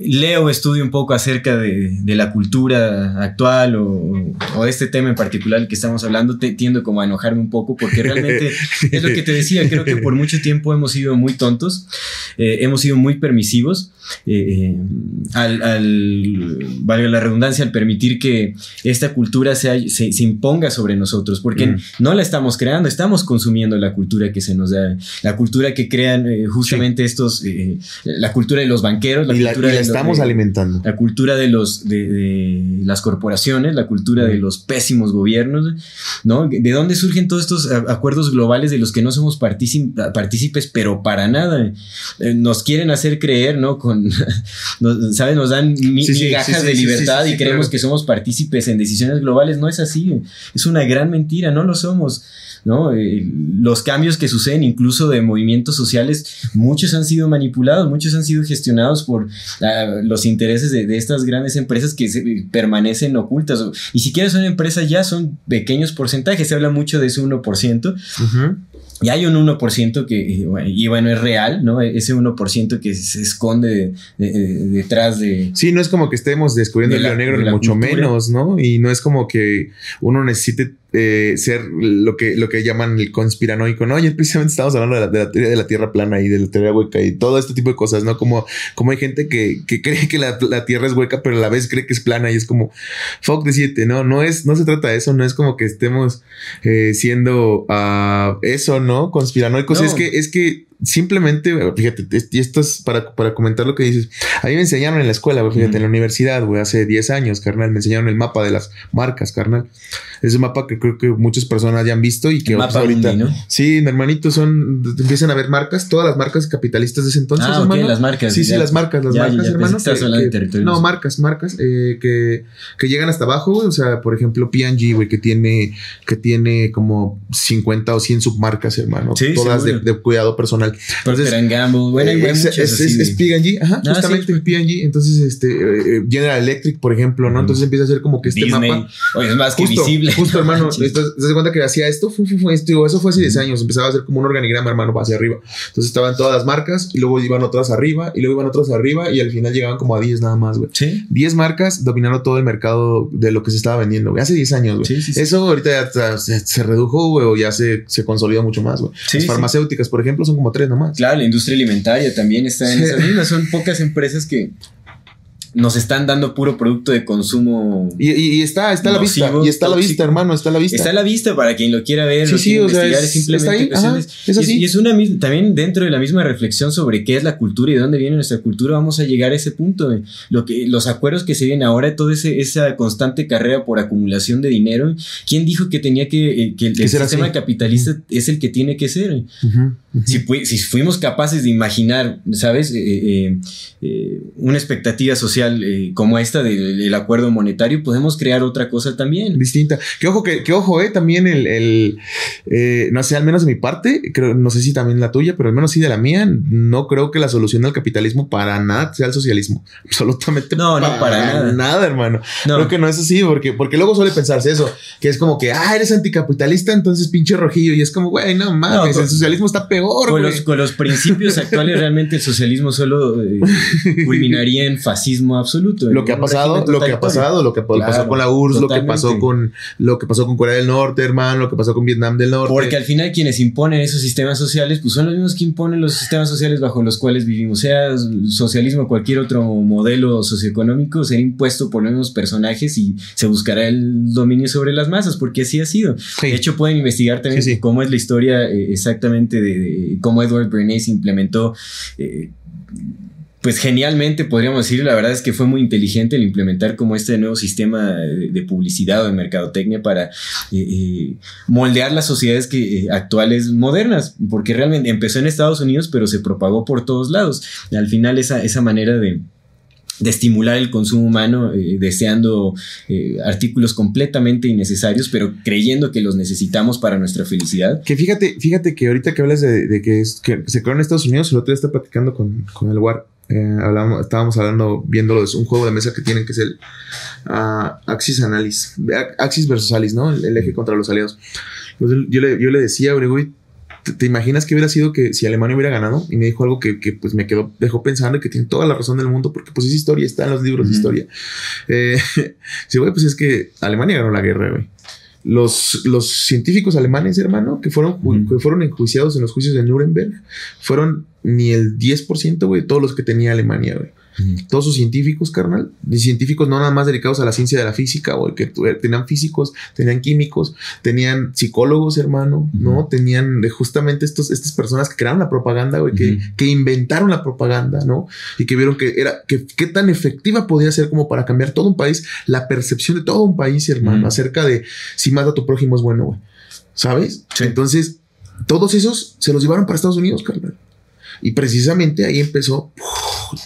leo, estudio un poco acerca de, de la cultura actual o, o este tema en particular que estamos hablando, te, tiendo como a enojarme un poco porque realmente *laughs* es lo que te decía, creo que por mucho tiempo hemos sido muy tontos, eh, hemos sido muy permisivos, eh, eh, al, al, valga la redundancia, al permitir que esta cultura se, se imponga sobre nosotros, porque Mm. no la estamos creando, estamos consumiendo la cultura que se nos da, la cultura que crean eh, justamente estos, la cultura de los banqueros, la y cultura la de estamos de- alimentando. la cultura de los de, de las corporaciones, la cultura de los pésimos gobiernos, ¿no? ¿De dónde surgen todos estos acuerdos globales de los que no somos partíci- partícipes, pero para nada? Eh, nos quieren hacer creer, ¿no? Con, *laughs* nos, ¿sabes? Nos dan mi- Sí, migajas sí, de libertad y creemos claro. que somos partícipes en decisiones globales. No es así. Es una gran mentira, no lo somos. ¿No? Eh, los cambios que suceden incluso de movimientos sociales, muchos han sido manipulados, muchos han sido gestionados por ah, los intereses de, de estas grandes empresas que se- permanecen ocultas. Y siquiera son empresas ya, son pequeños porcentajes, se habla mucho de ese 1%. Ujú. Y hay un 1% que, y bueno, y bueno, es real, ¿no? Ese 1% que se esconde de- de- detrás de... Sí, no es como que estemos descubriendo De el la- negro, ni mucho cultura. menos, ¿no? Y no es como que uno necesite eh, ser lo que, lo que llaman el conspiranoico, ¿no? Ayer precisamente estábamos hablando de la, de la teoría de la Tierra plana y de la teoría hueca y todo este tipo de cosas, ¿no? Como, como hay gente que, que *laughs* cree que la, la Tierra es hueca, pero a la vez cree que es plana y es como, fuck de siete, ¿no? No es, no se trata de eso, no es como que estemos eh, siendo ah, eso, ¿no? Conspiranoicos. No. Es que, es que simplemente, fíjate, es- y esto es para, para comentar lo que dices. A mí me enseñaron en la escuela, güey, fíjate, en la universidad, güey, hace 10 años, carnal, me enseñaron el mapa de las marcas, carnal. Ese mapa que creo que muchas personas ya han visto y que El pues, mapa ahorita. mundi, ¿no? Sí, hermanito, son, empiezan a ver marcas, todas las marcas capitalistas de ese entonces, Ah, hermano. las marcas. Sí, sí, las marcas, las Ya, marcas, ya, hermano. que que- de no, marcas, marcas eh, que, que llegan hasta abajo, güey. O sea, por ejemplo, P&G, güey, que tiene, que tiene como 50 o 100 submarcas, hermano. Sí, todas de, seguro. de cuidado personal. Gamble, bueno, hay Eh, es, P&G, ajá, Ah, justamente sí, es P&G. Entonces, este, eh, General Electric, por ejemplo, ¿no? Entonces empieza a ser como que este Disney. mapa. Oye, es más que visible. justo, *laughs* hermano. Entonces, ¿te das cuenta que hacía esto? Esto, eso fue hace 10 años. Empezaba a ser como un organigrama, hermano, hacia arriba. Entonces estaban todas las marcas y luego iban otras arriba y luego iban otras arriba y al final llegaban como a 10 nada más, güey. Sí. 10 marcas dominando todo el mercado de lo que se estaba vendiendo, güey. Hace 10 años, güey. Sí, sí, sí. Eso ahorita ya se, se redujo, güey, o ya se, se consolidó mucho más, güey. Las farmacéuticas, por ejemplo, son como 3 nomás. Claro, la industria alimentaria también está en Sí. esas mismas. Son pocas empresas que nos están dando puro producto de consumo. Y, está, está a la vista. Y está a la vista, hermano. Está a la vista. Está a la vista para quien lo quiera ver, Sí, lo sí, quiera o sea, investigar, es- simplemente está ahí, cuestión ajá, de- es y es, así. y es una también dentro de la misma reflexión sobre qué es la cultura y de dónde viene nuestra cultura, vamos a llegar a ese punto. eh. Lo que, los acuerdos que se vienen ahora, toda ese- esa constante carrera por acumulación de dinero, ¿quién dijo que tenía que, eh, que el, sistema así. capitalista es el que tiene que ser? Si, fu- si fuimos capaces de imaginar, ¿sabes? Eh, eh, una expectativa social eh, como esta del del acuerdo monetario, podemos crear otra cosa también. distinta. Que ojo, que, que ojo, eh, también el, el, eh, no sé, al menos de mi parte, creo, no sé si también la tuya, pero al menos sí de la mía, no creo que la solución al capitalismo para nada sea el socialismo. *laughs* Absolutamente No, no, para nada. hermano. No. Creo que no es así, porque, porque luego suele pensarse eso, que es como que, ah, eres anticapitalista, entonces pinche rojillo, y es como, güey, no mames, No, con- el socialismo está peor, Con los, con los principios actuales, realmente el socialismo solo eh, *laughs* culminaría en fascismo absoluto. Lo que ha pasado, lo que ha pasado, lo que Claro, pasó con la URSS, lo que pasó con lo que pasó con Corea del Norte, hermano, lo que pasó con Vietnam del Norte. Porque al final quienes imponen esos sistemas sociales, pues son los mismos que imponen los sistemas sociales bajo los cuales vivimos. Sea socialismo o cualquier otro modelo socioeconómico, será impuesto por los mismos personajes y se buscará el dominio sobre las masas, porque así ha sido. Sí. De hecho, pueden investigar también Sí, sí. cómo es la historia eh, exactamente de, de cómo Edward Bernays implementó. eh, pues genialmente podríamos decir, la verdad es que fue muy inteligente el implementar como este nuevo sistema de, publicidad o de mercadotecnia para eh, eh, moldear las sociedades que, eh, actuales modernas, porque realmente empezó en Estados Unidos, pero se propagó por todos lados. al final esa, esa manera de, de estimular el consumo humano, deseando artículos completamente innecesarios, pero creyendo que los necesitamos para nuestra felicidad. Que fíjate, fíjate que ahorita que hablas de, que, se creó en Estados Unidos, el otro día está platicando con, con el War eh, estábamos hablando, viéndolo, es un juego de mesa que tienen que es el uh, Axis Analysis, Axis versus Alice, ¿no? El, eje contra los aliados. Pues yo, le, yo le decía, güey, ¿te, imaginas que hubiera sido que si Alemania hubiera ganado? Y me dijo algo que, que pues me quedó, dejó pensando y que tiene toda la razón del mundo, porque pues es historia, está en los libros de historia. Eh, *laughs* sí, güey, pues es que Alemania ganó la guerra, güey. Los, los científicos alemanes, hermano, que fueron, que fueron enjuiciados en los juicios de Nuremberg, fueron ni el 10%, güey, de todos los que tenía Alemania, güey. Todos sus científicos, carnal, y científicos no nada más dedicados a la ciencia de la física, o que tenían físicos, tenían químicos, tenían psicólogos, hermano, ¿no? Tenían justamente estos, estas personas que crearon la propaganda, güey, que, que, inventaron la propaganda, ¿no? Y que vieron que era, que qué tan efectiva podía ser como para cambiar todo un país, la percepción de todo un país, hermano, acerca de si mata a tu prójimo es bueno, güey. ¿Sabes? Entonces, todos esos se los llevaron para Estados Unidos, carnal. Y precisamente ahí empezó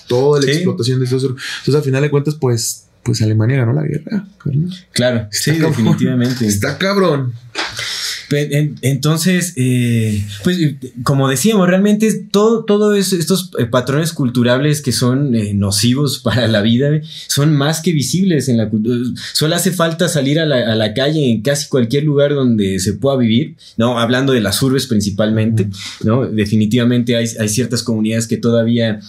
toda la explotación de estos. Entonces, al final de cuentas, pues, pues Alemania ganó la guerra. Claro, sí, definitivamente. Está cabrón. Entonces, eh, pues como decíamos, realmente todo, todo estos eh, patrones culturales que son eh, nocivos *laughs* para la vida son más que visibles en la cultura. Solo hace falta salir a la, calle en casi cualquier lugar donde se pueda vivir, ¿no? Hablando de las urbes principalmente, ¿no? Definitivamente hay, hay ciertas comunidades que todavía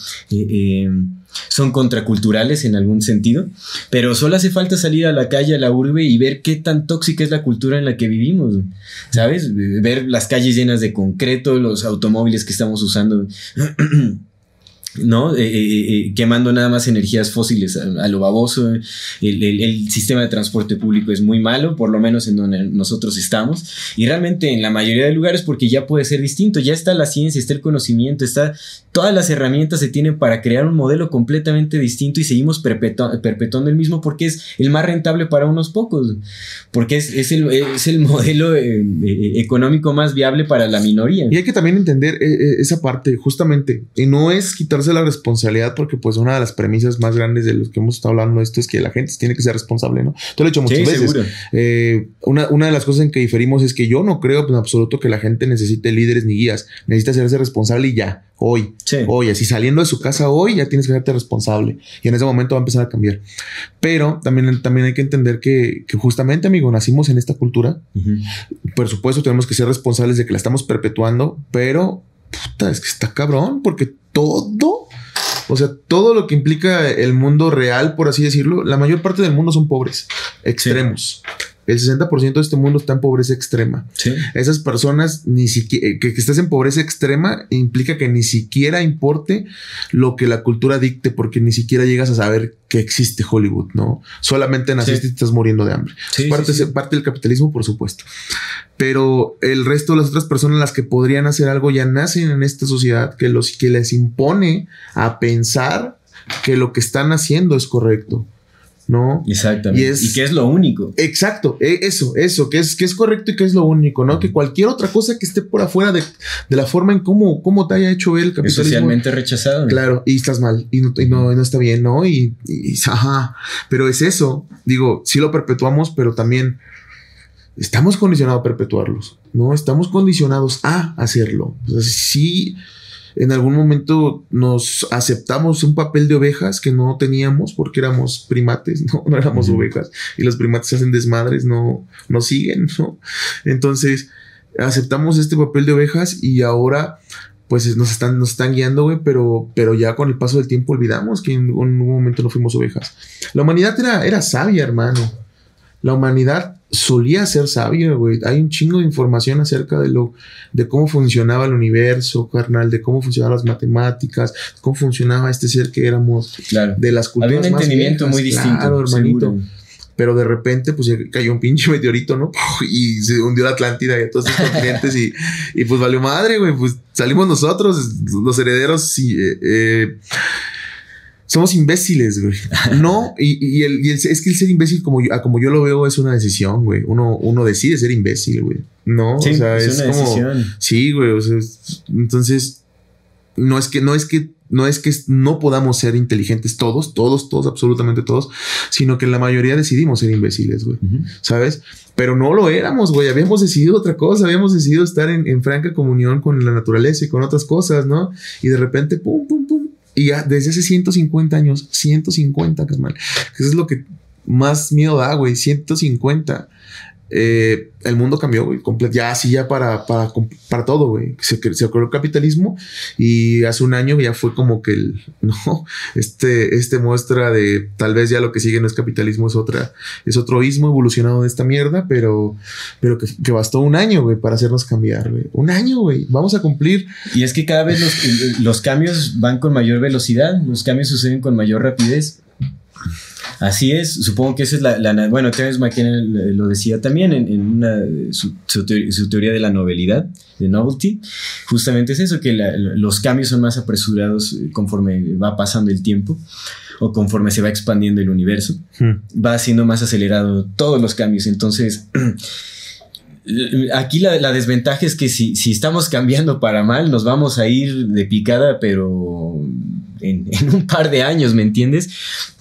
son contraculturales en algún sentido, pero solo hace falta salir a la calle, a la urbe y ver qué tan tóxica es la cultura en la que vivimos, ¿sabes? Ver las calles llenas de concreto, los automóviles que estamos usando. *clears throat* ¿no? Eh, eh, eh, quemando nada más energías fósiles a, lo baboso. El, sistema de transporte público es muy malo, por lo menos en donde nosotros estamos. Y realmente en la mayoría de lugares porque ya puede ser distinto, ya está la ciencia, está el conocimiento, está todas las herramientas se tienen para crear un modelo completamente distinto y seguimos perpetuando el mismo porque es el más rentable para unos pocos, porque es, el, es el, modelo económico más viable para la minoría. Y hay que también entender esa parte, justamente, y no es quitar la responsabilidad porque pues una de las premisas más grandes de los que hemos estado hablando esto es que la gente tiene que ser responsable, ¿no? Te lo he dicho muchas veces. Eh, una, una, de las cosas en que diferimos es que yo no creo en absoluto que la gente necesite líderes ni guías. Necesita hacerse responsable y ya. Hoy. Hoy. Así saliendo de su casa hoy ya tienes que hacerte responsable. Y en ese momento va a empezar a cambiar. Pero también, también hay que entender que, justamente, amigo, nacimos en esta cultura. Por supuesto, tenemos que ser responsables de que la estamos perpetuando, pero puta, es que está cabrón, porque todo, o sea, todo lo que implica el mundo real, por así decirlo, la mayor parte del mundo son pobres, extremos. El 60% de este mundo está en pobreza extrema. Esas personas, ni siquiera, eh, que, que, estés en pobreza extrema, implica que ni siquiera importe lo que la cultura dicte, porque ni siquiera llegas a saber que existe Hollywood, ¿no? Solamente naciste y estás muriendo de hambre. parte, parte del capitalismo, por supuesto. Pero el resto de las otras personas, las que podrían hacer algo, ya nacen en esta sociedad que, los, que les impone a pensar que lo que están haciendo es correcto. ¿No? Exactamente. Y, es, que es lo único. Exacto, e, eso, eso, que es, que es correcto y que es lo único, ¿no? Que cualquier otra cosa que esté por afuera de, la forma en cómo, cómo te haya hecho el capitalismo. Es socialmente rechazado. Claro, y estás mal, y no, y no, está bien, ¿no? Y, ajá, pero es eso, digo, sí lo perpetuamos, pero también estamos condicionados a perpetuarlos, ¿no? Estamos condicionados a hacerlo. O sea, sí en algún momento nos aceptamos un papel de ovejas que no teníamos porque éramos primates, no, *laughs* no éramos ovejas y los primates hacen desmadres, no, no siguen, *laughs* ¿no? Entonces aceptamos este papel de ovejas y ahora pues nos están, nos están guiando, güey, pero, pero ya con el paso del tiempo olvidamos que en un momento no fuimos ovejas. La humanidad era, era sabia, hermano. La humanidad solía ser sabio, güey. Hay un chingo de información acerca de lo, de cómo funcionaba el universo, carnal, de cómo funcionaban las matemáticas, cómo funcionaba este ser que éramos, claro. de las culturas. Había un entendimiento muy distinto. Claro, hermanito. Pero de repente, pues cayó un pinche meteorito, ¿no? *laughs* Y se hundió la Atlántida y a todos estos *laughs* continentes y, y, pues valió madre, güey. Pues salimos nosotros, los herederos, y, eh, eh somos imbéciles, güey. No, y, y el, y el- es que el ser imbécil, como yo, como yo lo veo, es una decisión, güey. Uno, uno decide ser imbécil, güey. No, Sí, o sea, es es, una como. decisión. Sí, güey. O sea, es- entonces, no es que, no es que, no es que no podamos ser inteligentes todos, todos, todos, absolutamente todos, sino que la mayoría decidimos ser imbéciles, güey. ¿sabes? Pero no lo éramos, güey. Habíamos decidido otra cosa, habíamos decidido estar en, en franca comunión con la naturaleza y con otras cosas, ¿no? Y de repente, pum, pum, pum. Y ya desde hace 150 años, 150, carnal. Eso es lo que más miedo da, güey. 150. Eh, el mundo cambió, güey. Ya así, ya para, para, para todo, güey. Se, se creó el capitalismo y hace un año ya fue como que el, *laughs* no, este, este muestra de tal vez ya lo que sigue no es capitalismo, es otra, es otro ismo evolucionado de esta mierda, pero, pero que, que bastó un año, güey, para hacernos cambiar, güey. Un año, güey. Vamos a cumplir. Y es que cada vez los, los cambios van con mayor velocidad, los cambios suceden con mayor rapidez. Así es, supongo que esa es la... la- bueno, Terence McKenna lo decía también en, en una, su, su teoría, su teoría de la novelidad, de novelty. Justamente es eso, que la- los cambios son más apresurados conforme va pasando el tiempo o conforme se va expandiendo el universo. Va siendo más acelerado todos los cambios. Entonces... *clears throat* Aquí la, la desventaja es que si, si estamos cambiando para mal, nos vamos a ir de picada, pero en, *laughs* en un par de años, ¿me entiendes?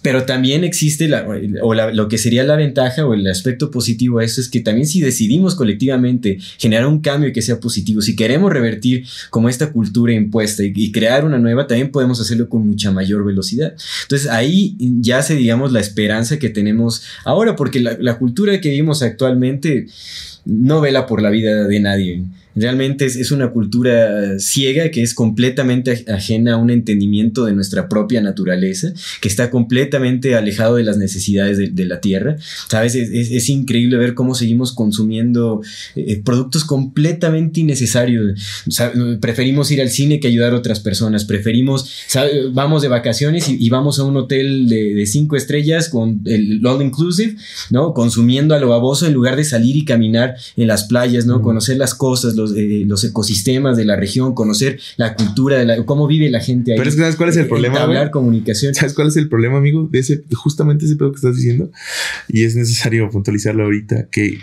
Pero también existe la, o la- lo que sería la ventaja o el aspecto positivo a eso es que también si decidimos colectivamente generar un cambio que sea positivo, si queremos revertir como esta cultura impuesta y, y crear una nueva, también podemos hacerlo con mucha mayor velocidad. Entonces ahí yace, digamos, la esperanza que tenemos ahora, porque la, la cultura que vivimos actualmente no vela por la vida de nadie. Realmente es, es una cultura ciega que es completamente ajena a un entendimiento de nuestra propia naturaleza, que está completamente alejado de las necesidades de, de la tierra. ¿Sabes? Es, es- es increíble ver cómo seguimos consumiendo eh, productos completamente innecesarios. Preferimos ir al cine que ayudar a otras personas. Preferimos, ¿sabe? vamos de vacaciones y, y vamos a un hotel de, de cinco estrellas con el all inclusive, ¿no? Consumiendo a lo baboso en lugar de salir y caminar en las playas, ¿no? Conocer las cosas, los, eh, los ecosistemas de la región, conocer la cultura, de la, cómo vive la gente ahí. Pero es que ¿sabes cuál es el problema, Hablar comunicación. ¿Sabes cuál es el problema, amigo? De ese, justamente ese pedo que estás diciendo. Y es necesario puntualizarlo ahorita. Que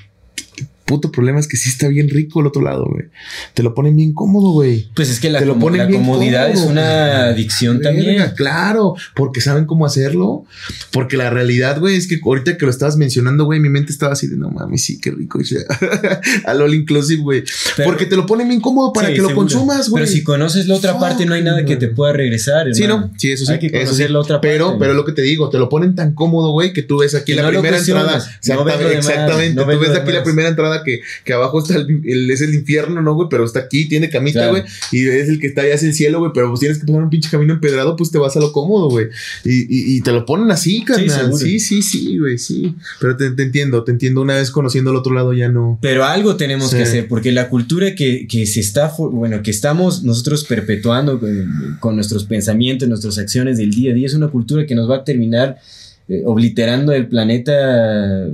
puto problema es que sí está bien rico el otro lado, güey. Te lo ponen bien cómodo, güey. Pues es que la, Te lo como- ponen la bien comodidad es una güey. adicción Verga, también. Claro, porque saben cómo hacerlo. Porque la realidad, güey, es que ahorita que lo estabas mencionando, güey, mi mente estaba así de no mames, sí, qué rico. Al *laughs* all inclusive, güey. Pero- Porque te lo ponen bien cómodo para Sí, que lo seguro. consumas, güey. Pero si conoces la otra parte, no hay nada que te pueda regresar. Sí, no, sí, eso sí. Hay que eso conocer sí. la otra pero, parte. pero lo que te digo, te lo ponen tan cómodo, güey, que tú ves aquí Que la no primera entrada. no Exactamente, demás, no tú ves aquí la primera entrada que, que abajo está el, el- es el infierno, ¿no, güey? Pero está aquí, tiene camita, Claro. güey. Y es el que está allá, es el cielo, güey. Pero pues tienes que pasar un pinche camino empedrado, pues te vas a lo cómodo, güey. Y, y, y te lo ponen así, carnal. Sí, sí, sí, güey, sí. Pero te, te entiendo, te entiendo. Una vez conociendo el otro lado ya no. Pero algo tenemos Sí. que hacer, porque la cultura que, que se está, bueno, que estamos nosotros perpetuando con, con nuestros pensamientos, nuestras acciones del día a día, es una cultura que nos va a terminar eh, obliterando el planeta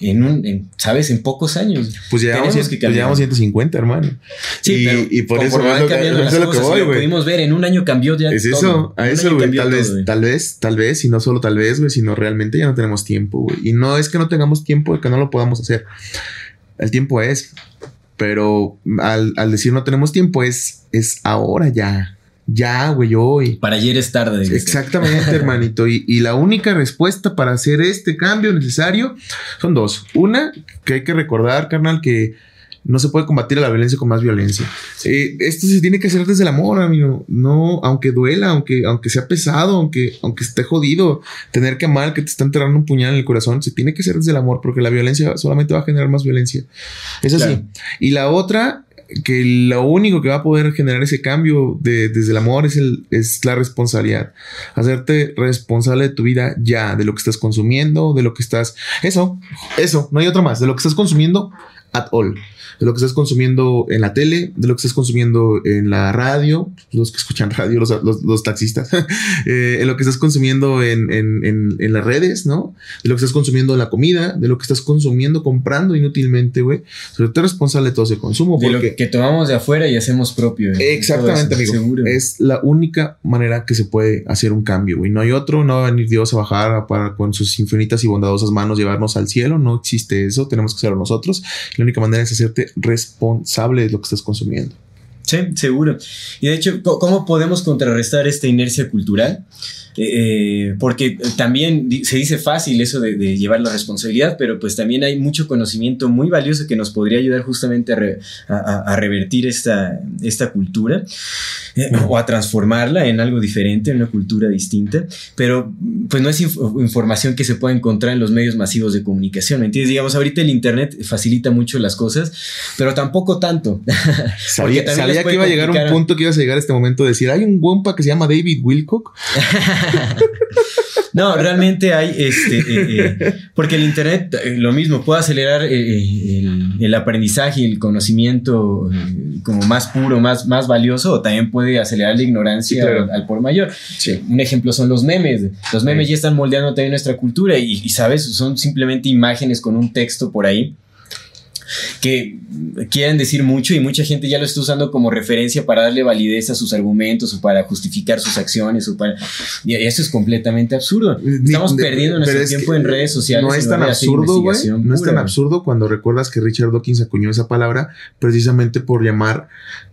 en un, en, ¿sabes? En pocos años. Pues llegamos, Tenemos que pues llegamos 150, hermano. Sí, y, pero y por eso van lo que, cambiando las cosas, voy, lo pudimos ver, en un año cambió ya Es todo. eso, a En un eso, güey. Tal vez, todo, güey. tal vez, tal vez, y no solo tal vez, güey, sino realmente ya no tenemos tiempo, güey. Y no es que no tengamos tiempo, es que no lo podamos hacer. El tiempo es, pero al, al decir no tenemos tiempo es, es ahora ya. Ya, güey, hoy. Para ayer es tarde. Exactamente, *laughs* hermanito. Y, y la única respuesta para hacer este cambio necesario son dos. Una, que hay que recordar, carnal, que no se puede combatir a la violencia con más violencia. Eh, esto se tiene que hacer desde el amor, amigo. No, aunque duela, aunque, aunque sea pesado, aunque, aunque esté jodido, tener que amar que te está enterrando un puñal en el corazón, se tiene que hacer desde el amor, porque la violencia solamente va a generar más violencia. Es así. Claro. Y la otra, que lo único que va a poder generar ese cambio de- desde el amor es, el, es la responsabilidad. Hacerte responsable de tu vida ya, de lo que estás consumiendo, de lo que estás... Eso, eso, no hay otra más. De lo que estás consumiendo at all. De lo que estás consumiendo en la tele, de lo que estás consumiendo en la radio, los que escuchan *laughs* radio, los, los- los taxistas, *laughs* eh, en lo que estás consumiendo en, en- en- en las redes, ¿no? De lo que estás consumiendo en la comida, de lo que estás consumiendo comprando inútilmente, güey. Sobre todo eres responsable de todo ese consumo. De lo porque que tomamos de afuera y hacemos propio. eh, Exactamente, eso, amigo. Seguro. Es la única manera que se puede hacer un cambio, güey. No hay otro, no va a venir Dios a bajar a- para con sus infinitas y bondadosas manos llevarnos al cielo. No existe eso, tenemos que hacerlo nosotros. La única manera es hacerte responsable de lo que estás consumiendo. Sí, seguro. Y de hecho, ¿cómo podemos contrarrestar esta inercia cultural? Eh, eh, porque también se dice fácil eso de, de llevar la responsabilidad, pero pues también hay mucho conocimiento muy valioso que nos podría ayudar justamente a, re- a- a- revertir esta, esta cultura eh, o a transformarla en algo diferente, en una cultura distinta. Pero pues no es inf- información que se pueda encontrar en los medios masivos de comunicación. ¿me ¿Entiendes? Digamos, ahorita el Internet facilita mucho las cosas, pero tampoco tanto. *laughs* Sabía, sabía que iba a llegar un punto que ibas a llegar a este momento de decir, hay un guampa que se llama David Wilcock. *laughs* *laughs* No, realmente hay este. eh, eh, porque el Internet, eh, lo mismo, puede acelerar el, el aprendizaje y el conocimiento como más puro, más, más valioso, o también puede acelerar la ignorancia Sí, claro. al, al por mayor. Un ejemplo son los memes. Los memes ya están moldeando también nuestra cultura y, y, sabes, son simplemente imágenes con un texto por ahí que quieren decir mucho y mucha gente ya lo está usando como referencia para darle validez a sus argumentos o para justificar sus acciones o para y eso es completamente absurdo. Estamos De- perdiendo pero nuestro es tiempo en redes sociales. No es tan de absurdo, güey. No es tan absurdo cuando recuerdas que Richard Dawkins acuñó esa palabra precisamente por llamar.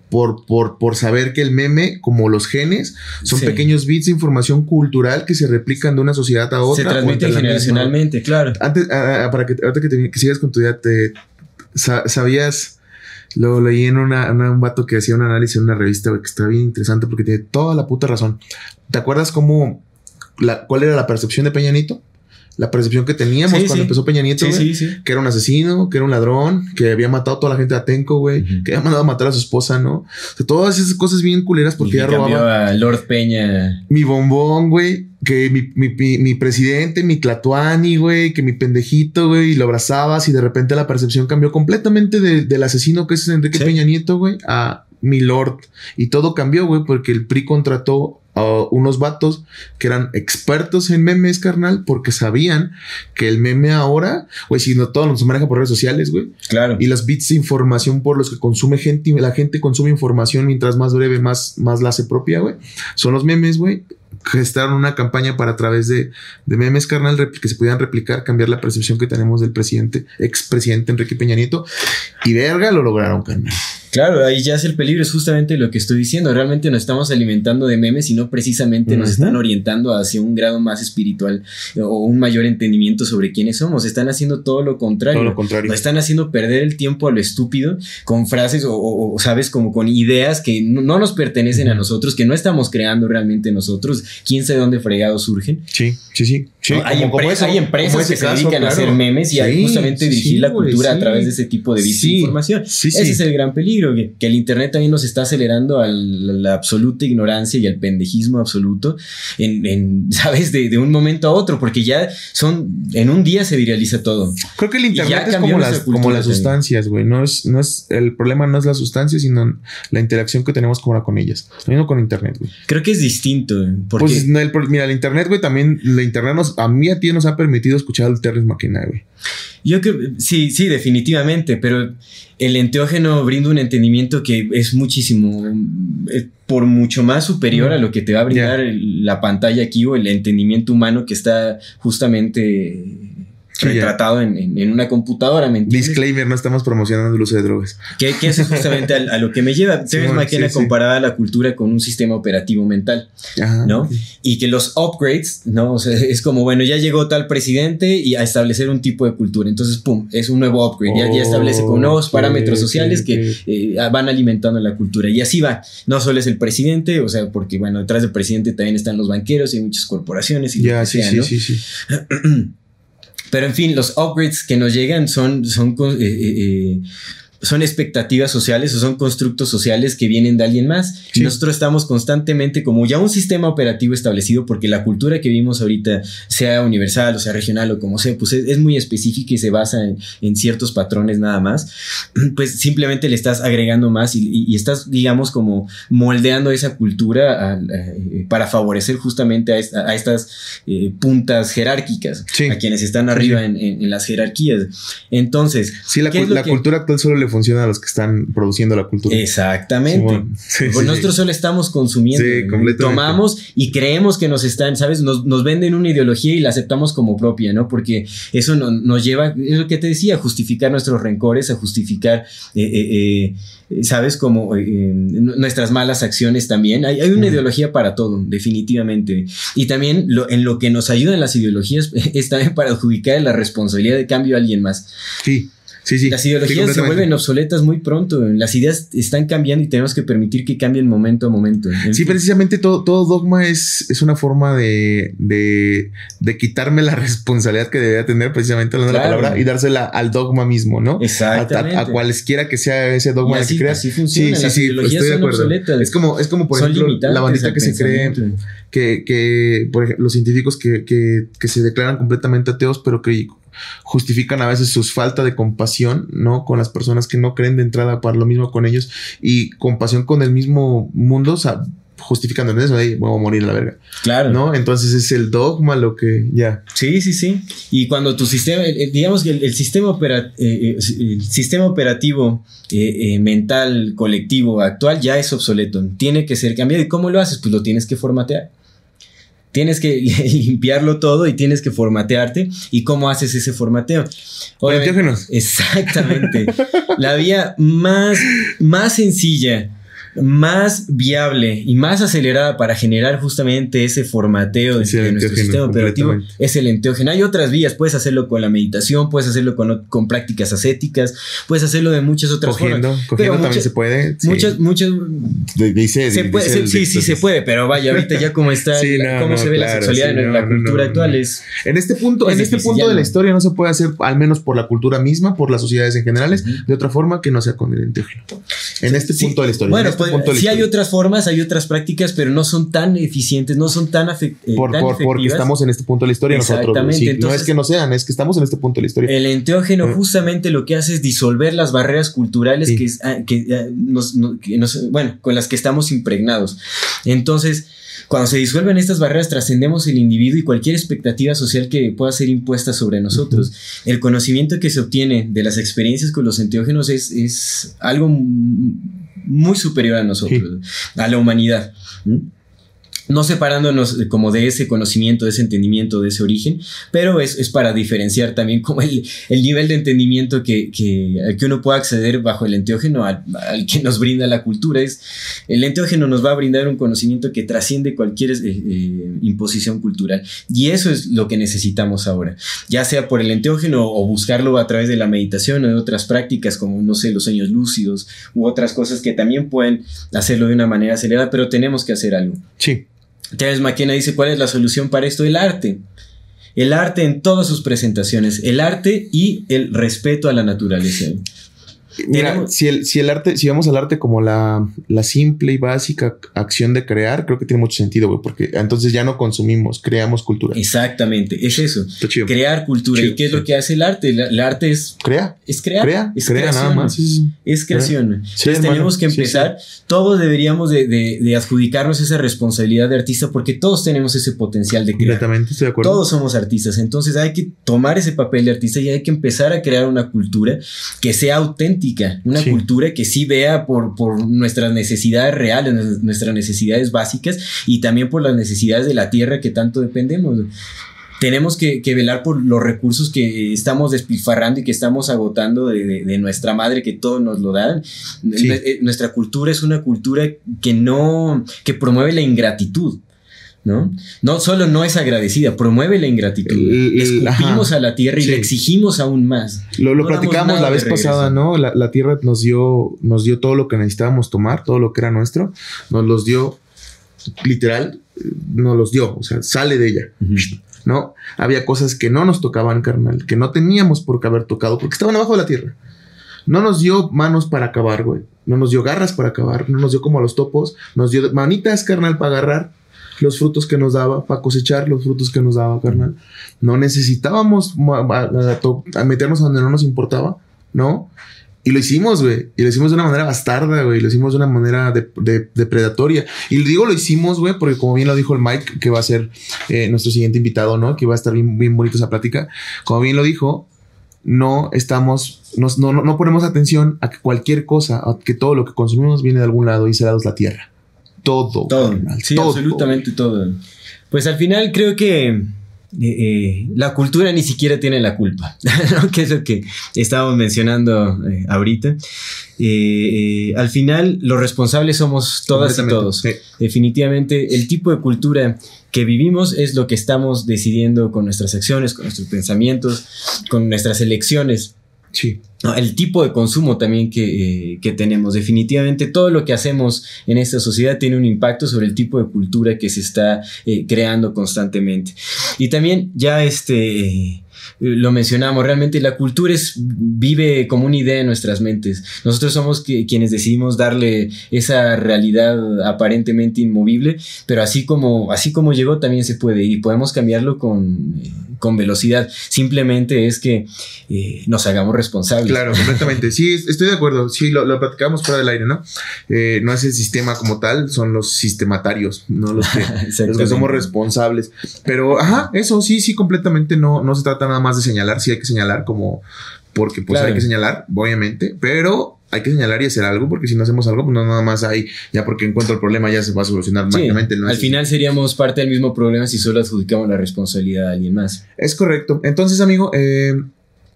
Por, por, por saber que el meme, como los genes, son Sí. pequeños bits de información cultural que se replican de una sociedad a otra. Se o transmite entre la misma- generacionalmente, claro. Antes, ah, ah, para que, ahorita que, te- que sigas con tu idea, te sabías, lo leí en una, una- un vato que hacía un análisis en una revista que está bien interesante porque tiene toda la puta razón. ¿Te acuerdas cómo, la, cuál era la percepción de Peña Nieto? La percepción que teníamos Sí, cuando sí. empezó Peña Nieto, Sí, que era un asesino, que era un ladrón, que había matado a toda la gente de Atenco, güey, que había mandado a matar a su esposa, ¿no? O sea, todas esas cosas bien culeras porque que ya robaba a Lord Peña. mi bombón, güey. Que mi, mi, mi, mi presidente, mi Tlatuani, güey, que mi pendejito, güey, y lo abrazabas y de repente la percepción cambió completamente de- del asesino que es Enrique Sí. Peña Nieto, güey, a mi lord. Y todo cambió, güey, porque el PRI contrató a unos vatos que eran expertos en memes, carnal, porque sabían que el meme ahora, güey, si no todo se maneja por redes sociales, güey, Claro. y las bits de información por los que consume gente, y la gente consume información mientras más breve, más, más la hace propia, güey. Son los memes, güey. Gestaron una campaña para a través de, de memes, carnal, que se pudieran replicar, cambiar la percepción que tenemos del presidente, expresidente Enrique Peña Nieto. Y verga, lo lograron, carnal. Claro, ahí ya es el peligro, es justamente lo que estoy diciendo. Realmente nos estamos alimentando de memes y no precisamente nos están orientando hacia un grado más espiritual o un mayor entendimiento sobre quiénes somos. Están haciendo todo lo contrario. Todo lo contrario. Nos están haciendo perder el tiempo a lo estúpido con frases o, o- o, sabes, como con ideas que no, no nos pertenecen a nosotros, que no estamos creando realmente nosotros. Quién sabe dónde fregados surgen. Sí, sí, sí. sí ¿no? hay, como- como empre- eso, hay empresas que se dedican a hacer memes y a justamente sí, dirigir la cultura a través de ese tipo de bits de Sí, información. sí, sí. Ese es el gran peligro, que, que el Internet también nos está acelerando a la, absoluta ignorancia y al pendejismo absoluto, en, en, *laughs* ¿sabes? De, de un momento a otro, porque ya son, en un día se viraliza todo. Creo que el internet es como las, como las sustancias, güey. No es, no es, el problema no es la sustancia, sino la interacción que tenemos ahora con ellas. Lo mismo con internet, güey. Creo que es distinto, porque Pues el mira, el internet, güey, también, la internet nos, a mí a ti nos ha permitido escuchar al Terrence McKenna, güey. yo creo, sí, sí, definitivamente, pero el enteógeno brinda un entendimiento que es muchísimo, eh, por mucho más superior a lo que te va a brindar el- la pantalla aquí o el entendimiento humano que está justamente. Retratado en, en- en una computadora, ¿me entiendes? Disclaimer, no estamos promocionando el uso de drogas. Que, que eso es justamente a, a lo que me lleva. *laughs* McKenna sí, sí. comparaba la cultura con un sistema operativo mental, Ajá. ¿no? Y que los upgrades, ¿no? O sea, es como, bueno, ya llegó tal presidente y a establecer un tipo de cultura. Entonces, pum, es un nuevo upgrade. Ya, ya establece con nuevos parámetros sociales que eh, van alimentando la cultura. Y así va. No solo es el presidente, o sea, porque, bueno, detrás del presidente también están los banqueros y muchas corporaciones y lo Ya, que sí, sea, sí, ¿no? sí, sí. *clears throat* Pero en fin, los upgrades que nos llegan son, son eh, eh, eh, son expectativas sociales o son constructos sociales que vienen de alguien más. Sí. Y nosotros estamos constantemente como ya un sistema operativo establecido porque la cultura que vivimos ahorita, sea universal o sea regional o como sea, pues es, es muy específica y se basa en, en, ciertos patrones nada más. *clears throat* Pues simplemente le estás agregando más y, y, y estás, digamos, como moldeando esa cultura a, a, para favorecer justamente a, esta, a estas eh, puntas jerárquicas, Sí. a quienes están arriba Sí. en, en- en las jerarquías. Entonces, Sí, la, ¿qué es cul- lo la que- cultura actual solo le funciona a los que están produciendo la cultura. Exactamente. *laughs* Sí, Pues sí, nosotros sí. solo estamos consumiendo, tomamos y creemos que nos están, ¿sabes? Nos, nos venden una ideología y la aceptamos como propia, ¿no? Porque eso no- nos lleva, es lo que te decía, a justificar nuestros rencores, a justificar, eh, eh, eh, ¿sabes? Como eh, eh, nuestras malas acciones también. Hay, hay una ideología para todo, definitivamente. Y también lo, en lo que nos ayudan las ideologías *laughs* es también para adjudicar la responsabilidad de cambio a alguien más. Sí, sí, sí. Las Sí, ideologías se vuelven obsoletas muy pronto. Las ideas están cambiando y tenemos que permitir que cambien momento a momento. En Sí, fin. precisamente todo, todo dogma es, es una forma de, de, de quitarme la *laughs* responsabilidad que debería tener, precisamente hablando de la palabra, y dársela al dogma mismo, ¿no? Exactamente. a- a cualesquiera que sea ese dogma así- que creas. así funciona, Sí, sí, las sí, ideologías estoy de acuerdo. obsoletas. Es como, es como por Son ejemplo, la bandita que se cree que, que por ejemplo, los científicos que, que, que se declaran completamente ateos, pero que justifican a veces su falta de compasión, ¿no? Con las personas que no creen de entrada para lo mismo con ellos y compasión con el mismo mundo, o sea, justificando en eso, ahí voy a morir a la verga, Claro. ¿no? Entonces es el dogma lo que ya. Sí, sí, sí. Y cuando tu sistema, el- el- digamos que el, el sistema, opera- eh, eh, el sistema operativo eh, eh, mental colectivo actual ya es obsoleto. Tiene que ser cambiado. ¿Y cómo lo haces? Pues lo tienes que formatear. Tienes que *laughs* limpiarlo todo y tienes que formatearte. ¿Y cómo haces ese formateo? Obviamente-. *laughs* Exactamente. La vía más, más sencilla, más viable y más acelerada para generar justamente ese formateo de nuestro sistema operativo es el enteógeno. Hay otras vías, puedes hacerlo con la meditación, puedes hacerlo con, con prácticas ascéticas, puedes hacerlo de muchas otras Cogiendo, formas. cogiendo Pero también muchas- se puede. sí. Muchas, muchas, dice, se puede, sí, sí, se puede, pero vaya, ahorita ya como está, *laughs* Sí, la- no, cómo no, se ve la sexualidad sí, en no, la cultura no, actual no. es En este punto, Es en este punto de la historia no se puede hacer, al menos por la cultura misma, por las sociedades en generales, Ujú. de otra forma que no sea con el enteógeno. En este Sí, punto de la historia. Bueno, en este pues, punto sí hay otras formas, hay otras prácticas, pero no son tan eficientes, no son tan, afec- eh, Por- tan por- porque estamos en este punto de la historia nosotros. Exactamente, Sí, no entonces- es que no sean, es que estamos en este punto de la historia. El enteógeno Mm. justamente lo que hace es disolver las barreras culturales Sí. que, ah, que, ah, nos, no- que nos- bueno, con las que estamos impregnados. Entonces, cuando se disuelven estas barreras, trascendemos el individuo y cualquier expectativa social que pueda ser impuesta sobre nosotros. El conocimiento que se obtiene de las experiencias con los enteógenos es, es algo muy superior a nosotros, a la humanidad. No separándonos como de ese conocimiento, de ese entendimiento, de ese origen, pero es, es para diferenciar también como el, el nivel de entendimiento que, que, que uno puede acceder bajo el enteógeno al, al que nos brinda la cultura. Es, el enteógeno nos va a brindar un conocimiento que trasciende cualquier eh, eh, imposición cultural y eso es lo que necesitamos ahora, ya sea por el enteógeno o buscarlo a través de la meditación o de otras prácticas como, no sé, los sueños lúcidos u otras cosas que también pueden hacerlo de una manera acelerada, pero tenemos que hacer algo. Sí. Terence McKenna dice, ¿cuál es la solución para esto? El arte. El arte en todas sus presentaciones. El arte y el respeto a la naturaleza. Mira, si el, si el arte, si vemos al arte como la, la simple y básica acción de crear, creo que tiene mucho sentido, güey, porque entonces ya no consumimos, creamos cultura. Exactamente, es eso. Crear cultura. Chido, ¿Y qué es sí. lo que hace el arte? El, el arte es, Crea, es crear. crea, es crea nada creación. más. sí, sí. Es creación. Entonces hermano. tenemos que empezar, todos deberíamos de, de- de adjudicarnos esa responsabilidad de artista porque todos tenemos ese potencial de crear. Completamente, estoy de acuerdo. Todos somos artistas, entonces hay que tomar ese papel de artista y hay que empezar a crear una cultura que sea auténtica, una Sí. cultura que sí vea por, por nuestras necesidades reales, nues- nuestras necesidades básicas y también por las necesidades de la tierra que tanto dependemos. Tenemos que, que velar por los recursos que estamos despilfarrando y que estamos agotando de, de- de nuestra madre, que todos nos lo dan. Sí. Eh, Nuestra cultura es una cultura que no, que promueve la ingratitud. ¿No? No solo no es agradecida, promueve la ingratitud. El- Le el- escupimos ajá. a la tierra y Sí. le exigimos aún más. Lo, lo No platicamos la vez pasada, ¿no? La, la tierra nos dio, nos dio todo lo que necesitábamos tomar, todo lo que era nuestro, nos los dio literal, nos los dio, o sea, sale de ella, ¿no? Había cosas que no nos tocaban, carnal, que no teníamos por qué haber tocado, porque estaban abajo de la tierra. no nos dio manos para acabar, güey. No nos dio garras para acabar, no nos dio como a los topos, nos dio manitas, carnal, para agarrar los frutos que nos daba, para cosechar los frutos que nos daba, carnal. No necesitábamos a, meternos donde no nos importaba, ¿no? Y lo hicimos, güey. Y lo hicimos de una manera bastarda, güey. Lo hicimos de una manera depredatoria. Y digo lo hicimos, güey, porque como bien lo dijo el Mike, que va a ser eh, nuestro siguiente invitado, ¿no? Que va a estar bien, bien bonito esa plática. Como bien lo dijo, no estamos, no, no, no, ponemos atención a que cualquier cosa, a que todo lo que consumimos viene de algún lado y es la tierra. Todo. Todo. sí, absolutamente todo. Pues al final creo que eh, eh, la cultura ni siquiera tiene la culpa, *laughs* ¿no? que es lo que estábamos mencionando eh, ahorita. al final, los responsables somos todas y todos. Definitivamente, el tipo de cultura que vivimos es lo que estamos decidiendo con nuestras acciones, con nuestros pensamientos, con nuestras elecciones. Sí. El tipo de consumo también que, que, tenemos. Definitivamente todo lo que hacemos en esta sociedad tiene un impacto sobre el tipo de cultura que se está eh, creando constantemente. Y también ya este lo mencionamos, realmente la cultura es, vive como una idea en nuestras mentes. Nosotros somos quienes decidimos darle esa realidad aparentemente inmovible, pero así como, así como llegó también se puede y podemos cambiarlo con, con velocidad. Simplemente es que eh, nos hagamos responsables. Claro, completamente. Sí, estoy de acuerdo. Sí, lo, lo platicamos fuera del aire, ¿no? Eh, no es el sistema como tal, son los sistematarios, no los que, *laughs* los que somos responsables. Pero, ajá, eso sí, sí, completamente no, no se trata nada más de señalar, sí hay que señalar como, porque pues hay que señalar, obviamente, pero hay que señalar y hacer algo, porque si no hacemos algo, pues no nada más hay, ya porque encuentro el problema ya se va a solucionar mágicamente. al final seríamos parte del mismo problema si solo adjudicamos la responsabilidad a alguien más. Es correcto. Entonces, amigo, eh,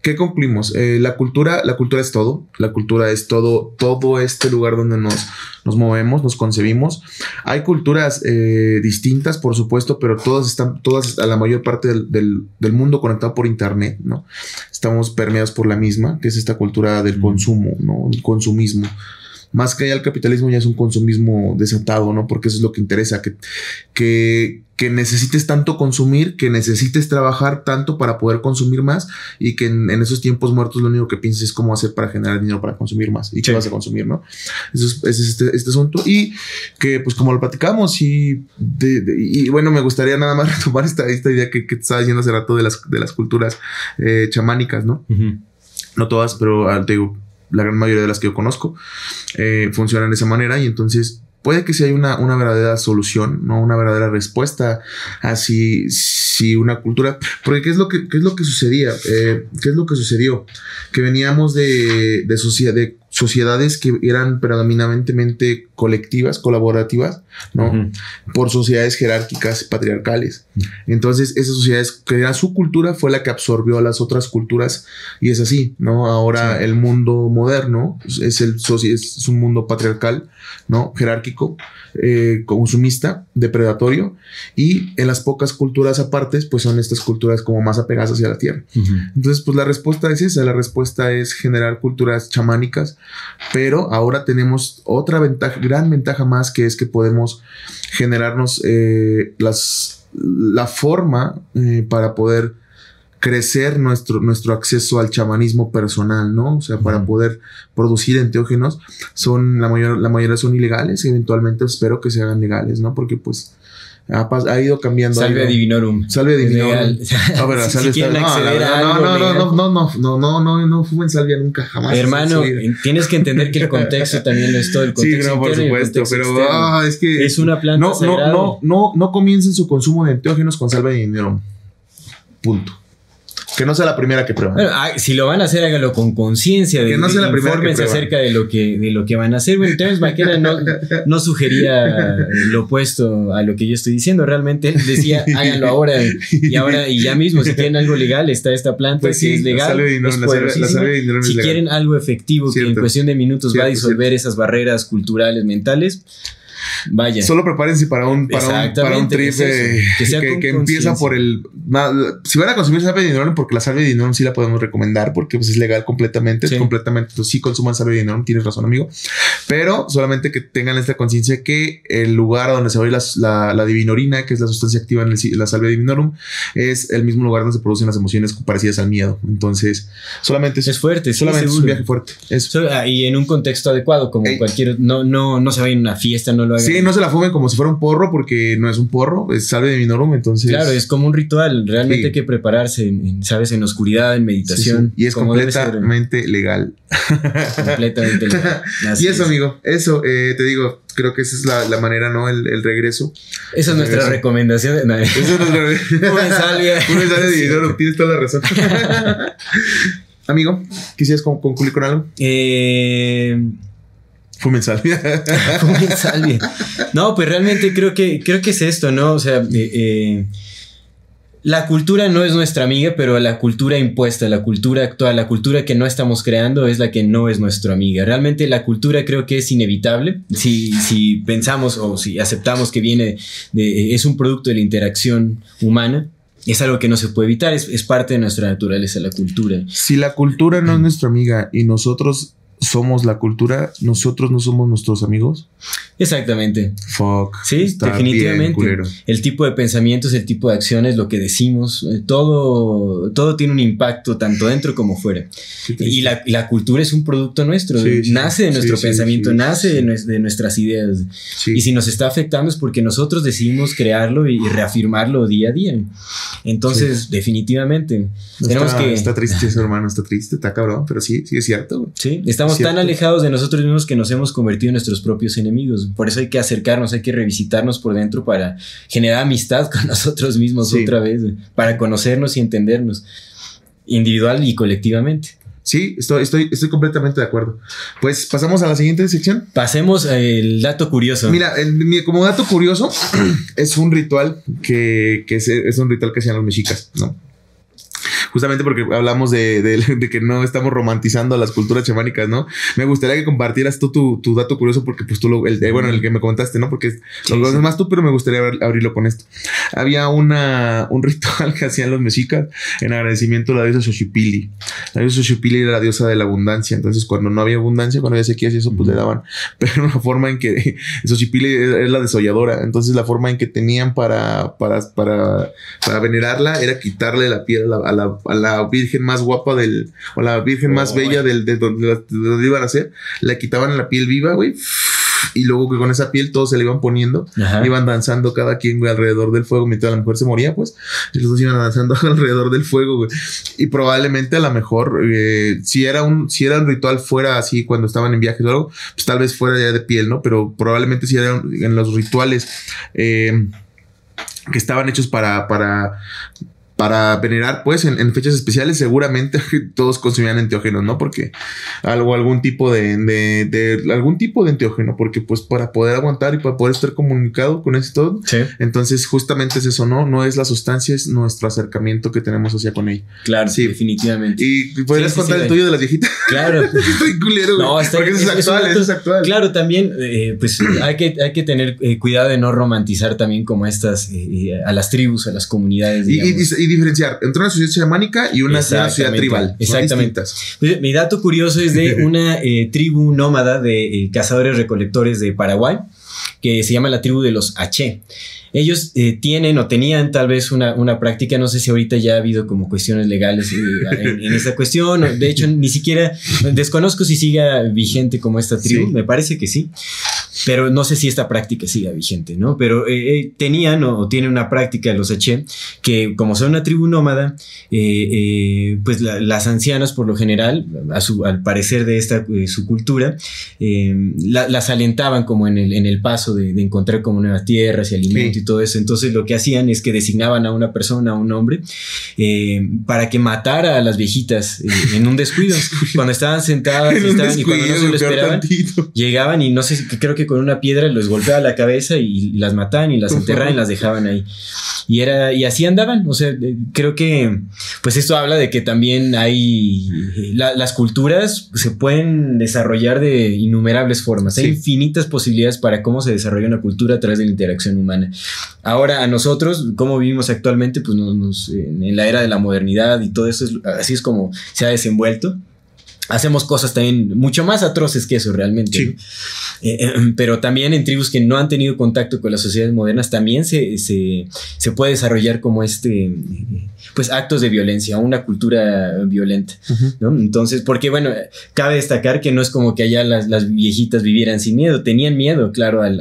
¿Qué concluimos? Eh, la cultura, la cultura es todo. La cultura es todo, todo este lugar donde nos, nos movemos, nos concebimos. Hay culturas eh, distintas, por supuesto, pero todas están, todas a la mayor parte del, del, mundo conectado por internet, ¿no? Estamos permeados por la misma, que es esta cultura del consumo, ¿no? El consumismo más que allá el capitalismo ya es un consumismo desatado, ¿no? Porque eso es lo que interesa, que, que, que necesites tanto consumir, que necesites trabajar tanto para poder consumir más y que en, esos tiempos muertos lo único que piensas es cómo hacer para generar dinero para consumir más y qué vas a consumir, ¿no? Eso es, ese es este, este, asunto y que pues como lo platicamos y, y bueno, me gustaría nada más *laughs* retomar esta, esta idea que, que te estaba diciendo hace rato de las, de las culturas eh, chamánicas, ¿no? No todas, pero ah, te digo, la gran mayoría de las que yo conozco eh, funcionan de esa manera y entonces puede que sea una, una verdadera solución, no una verdadera respuesta a si, una cultura, porque qué es lo que, qué es lo que sucedía, eh, qué es lo que sucedió, que veníamos de, de, sociedad, de sociedades que eran predominantemente colectivas, colaborativas, ¿no? Por sociedades jerárquicas, patriarcales. Entonces, esas sociedades, que era su cultura, fue la que absorbió a las otras culturas y es así, ¿no? Ahora el mundo moderno es, el, es un mundo patriarcal, ¿no? Jerárquico, eh, consumista, depredatorio y en las pocas culturas apartes, pues son estas culturas como más apegadas hacia la tierra. Entonces, pues la respuesta es esa, la respuesta es generar culturas chamánicas, pero ahora tenemos otra ventaja, gran ventaja más, que es que podemos generarnos eh, las, la forma eh, para poder crecer nuestro, nuestro acceso al chamanismo personal, ¿no? O sea, para poder producir enteógenos, son la mayor, la mayoría son ilegales, eventualmente espero que se hagan legales, ¿no? Porque pues ha, ido cambiando. Salve Divinorum. Salve *laughs* Divinorum. No, pero salve no, no, no, no, no, no, no, no, no, no, no fumen salvia nunca, jamás. Hermano, tienes que entender que el contexto *laughs* también lo es todo. El contexto sí, no, por supuesto, pero ah, es que. Es una planta. No, no, no, no, no comiencen su consumo de enteógenos con salve Divinorum. Punto. Que no sea la primera que prueben. Bueno, si lo van a hacer, háganlo con conciencia. Que no sea la primera que acerca de lo que, de lo que van a hacer. Bueno, Maquera no, no sugería lo opuesto a lo que yo estoy diciendo. Realmente decía, *laughs* háganlo ahora y ahora y ya mismo. Si tienen algo legal, está esta planta pues que es legal. si quieren algo efectivo que en cuestión de minutos va a disolver esas barreras culturales, mentales Vaya. Solo prepárense para un, para un, para un trip es eh, que que, con que empieza por el. na- si van a consumir salvia de dinorum, porque la salvia de dinorum sí la podemos recomendar, porque pues, es legal completamente. Sí. Es completamente. Entonces, sí consuman salvia de dinorum, tienes razón, amigo. Pero solamente que tengan esta conciencia que el lugar donde se va a ir las- la, la divinorina, que es la sustancia activa en el la salvia divinorum, es el mismo lugar donde se producen las emociones parecidas al miedo. Entonces, solamente Es fuerte, sí, solamente es un viaje fuerte. Es, So- ah, y en un contexto adecuado, como Ey. cualquier. No, no, no se vayan a una fiesta, no lo. Sí, no se la fumen como si fuera un porro, porque no es un porro, es salve de minorum, entonces. Claro, es como un ritual. Realmente Sí. hay que prepararse, en, en, ¿sabes? En oscuridad, en meditación. sí. Y es *laughs* completamente legal. completamente *laughs* legal. Así y eso, es. amigo, eso, eh, te digo, creo que esa es la, la manera, ¿no? El, el regreso. Esa es nuestra recomendación. *laughs* No, Eso es nuestro- Una salvia. Una salvia tienes toda la razón. amigo, ¿quisieras con- concluir con algo? Eh, Fumen salvia. *laughs* Fumen salvia. No, pues realmente creo que, creo que es esto, ¿no? O sea, eh, eh, la cultura no es nuestra amiga, pero la cultura impuesta, la cultura actual, la cultura que no estamos creando es la que no es nuestra amiga. Realmente la cultura creo que es inevitable. Si, si pensamos o si aceptamos que viene de, es un producto de la interacción humana, es algo que no se puede evitar, es, es parte de nuestra naturaleza, la cultura. si la cultura no es nuestra amiga y nosotros somos la cultura, nosotros no somos nuestros amigos. Exactamente. Fuck. Sí, está definitivamente. el tipo de pensamientos, el tipo de acciones, lo que decimos, eh, todo, todo tiene un impacto tanto dentro como fuera. Y la, la cultura es un producto nuestro, Sí, sí, nace de nuestro sí, pensamiento, nace de, de nuestras ideas. Y si nos está afectando es porque nosotros decidimos crearlo y reafirmarlo día a día. Entonces, definitivamente, tenemos está, que... está triste eso, hermano, está triste, está cabrón, pero sí, sí es cierto. Sí, estamos Tan alejados de nosotros mismos que nos hemos convertido en nuestros propios enemigos. Por eso hay que acercarnos, hay que revisitarnos por dentro para generar amistad con *laughs* nosotros mismos Sí. otra vez, para conocernos y entendernos individual y colectivamente. Sí, estoy, estoy, estoy completamente de acuerdo. Pues pasamos a la siguiente sección. Pasemos al dato curioso. Mira, como dato curioso, *clears throat* es un ritual que, que es, es un ritual que hacían los mexicas, ¿no? Justamente porque hablamos de, de- *laughs* de que no estamos romantizando las culturas chamánicas, ¿no? Me gustaría que compartieras tú tu, tu dato curioso porque pues tú lo, el, eh, bueno, el que me contaste, ¿no? Porque Sí, lo conoces sí. más tú, pero me gustaría abrir- abrirlo con esto. Había una, un *laughs* ritual que hacían los mexicas en agradecimiento a la diosa Xochipilli. La diosa Xochipilli era la diosa de la abundancia. Entonces, cuando no había abundancia, cuando había sequías y eso, pues le daban. *laughs* Pero una forma en que Xochipilli es la desolladora. Entonces, la forma en que tenían para, para, para, para venerarla era quitarle la piel a la, a la, a la virgen más guapa del, o la virgen más Oh, bella del, de donde, de donde iban a ser. La quitaban la piel viva, güey. Y luego que con esa piel todos se le iban poniendo Ajá. iban danzando cada quien güey, alrededor del fuego mientras la mujer se moría, pues. Y los dos iban danzando *laughs* alrededor del fuego, güey. Y probablemente a lo mejor, eh, si era un, si era un ritual fuera así cuando estaban en viajes o algo, pues tal vez fuera ya de piel, ¿no? Pero probablemente si eran en los rituales eh, que estaban hechos para, para, para venerar, pues, en, en fechas especiales, seguramente *laughs* todos consumían enteógenos, ¿no? Porque algo, algún tipo de, de, de- algún tipo de enteógeno, porque pues para poder aguantar y para poder estar comunicado con todo. Sí, Entonces, justamente es eso, ¿no? No es la sustancia, es nuestro acercamiento que tenemos hacia con ella. claro, Sí. definitivamente. Y podrías Sí, contar el tuyo de las viejitas. Claro. *laughs* Estoy culero. No, está Porque es, es- es actual, eso es actual. Claro, también, eh, pues hay que, hay que tener eh, cuidado de no romantizar también como estas, eh, eh, a las tribus, a las comunidades. Y, y diferenciar entre una sociedad chamánica y una, una sociedad tribal. Exactamente. Pues, Mi dato curioso es de *laughs* una eh, tribu nómada de eh, cazadores recolectores de Paraguay, que se llama la tribu de los H. Ellos eh, tienen o tenían tal vez una, una práctica, no sé si ahorita ya ha habido como cuestiones legales eh, en, en *laughs* esta cuestión, de hecho ni siquiera desconozco si siga vigente como esta tribu, Sí. me parece que sí, pero no sé si esta práctica siga vigente, ¿no? Pero eh, eh, tenían o, o tienen una práctica los H que como son una tribu nómada, eh, pues la- las ancianas por lo general, a su, al parecer de esta su cultura, la- las alentaban como en el, en el paso de, de encontrar como nuevas tierras y alimento Sí. y todo eso. Entonces lo que hacían es que designaban a una persona, a un hombre, para que matara a las viejitas en un descuido. *laughs* Cuando estaban sentadas y, estaban, y cuando no se lo esperaban, llegaban y no sé, creo que con una piedra, les golpeaba la cabeza y las mataban y las enterraban y las dejaban ahí. Y era, y así andaban. O sea, eh, creo que pues esto habla de que también hay las culturas se pueden desarrollar de innumerables formas. Hay infinitas posibilidades para cómo se desarrolla una cultura a través de la interacción humana. Ahora, a nosotros, cómo vivimos actualmente, pues nos, en la era de la modernidad y todo eso, así es como se ha desenvuelto hacemos cosas también mucho más atroces que eso realmente. Eh, eh, pero también en tribus que no han tenido contacto con las sociedades modernas también se, se, se, puede desarrollar como este, pues actos de violencia, una cultura violenta. Entonces, porque bueno, cabe destacar que no es como que allá las, las viejitas vivieran sin miedo, tenían miedo, claro, al,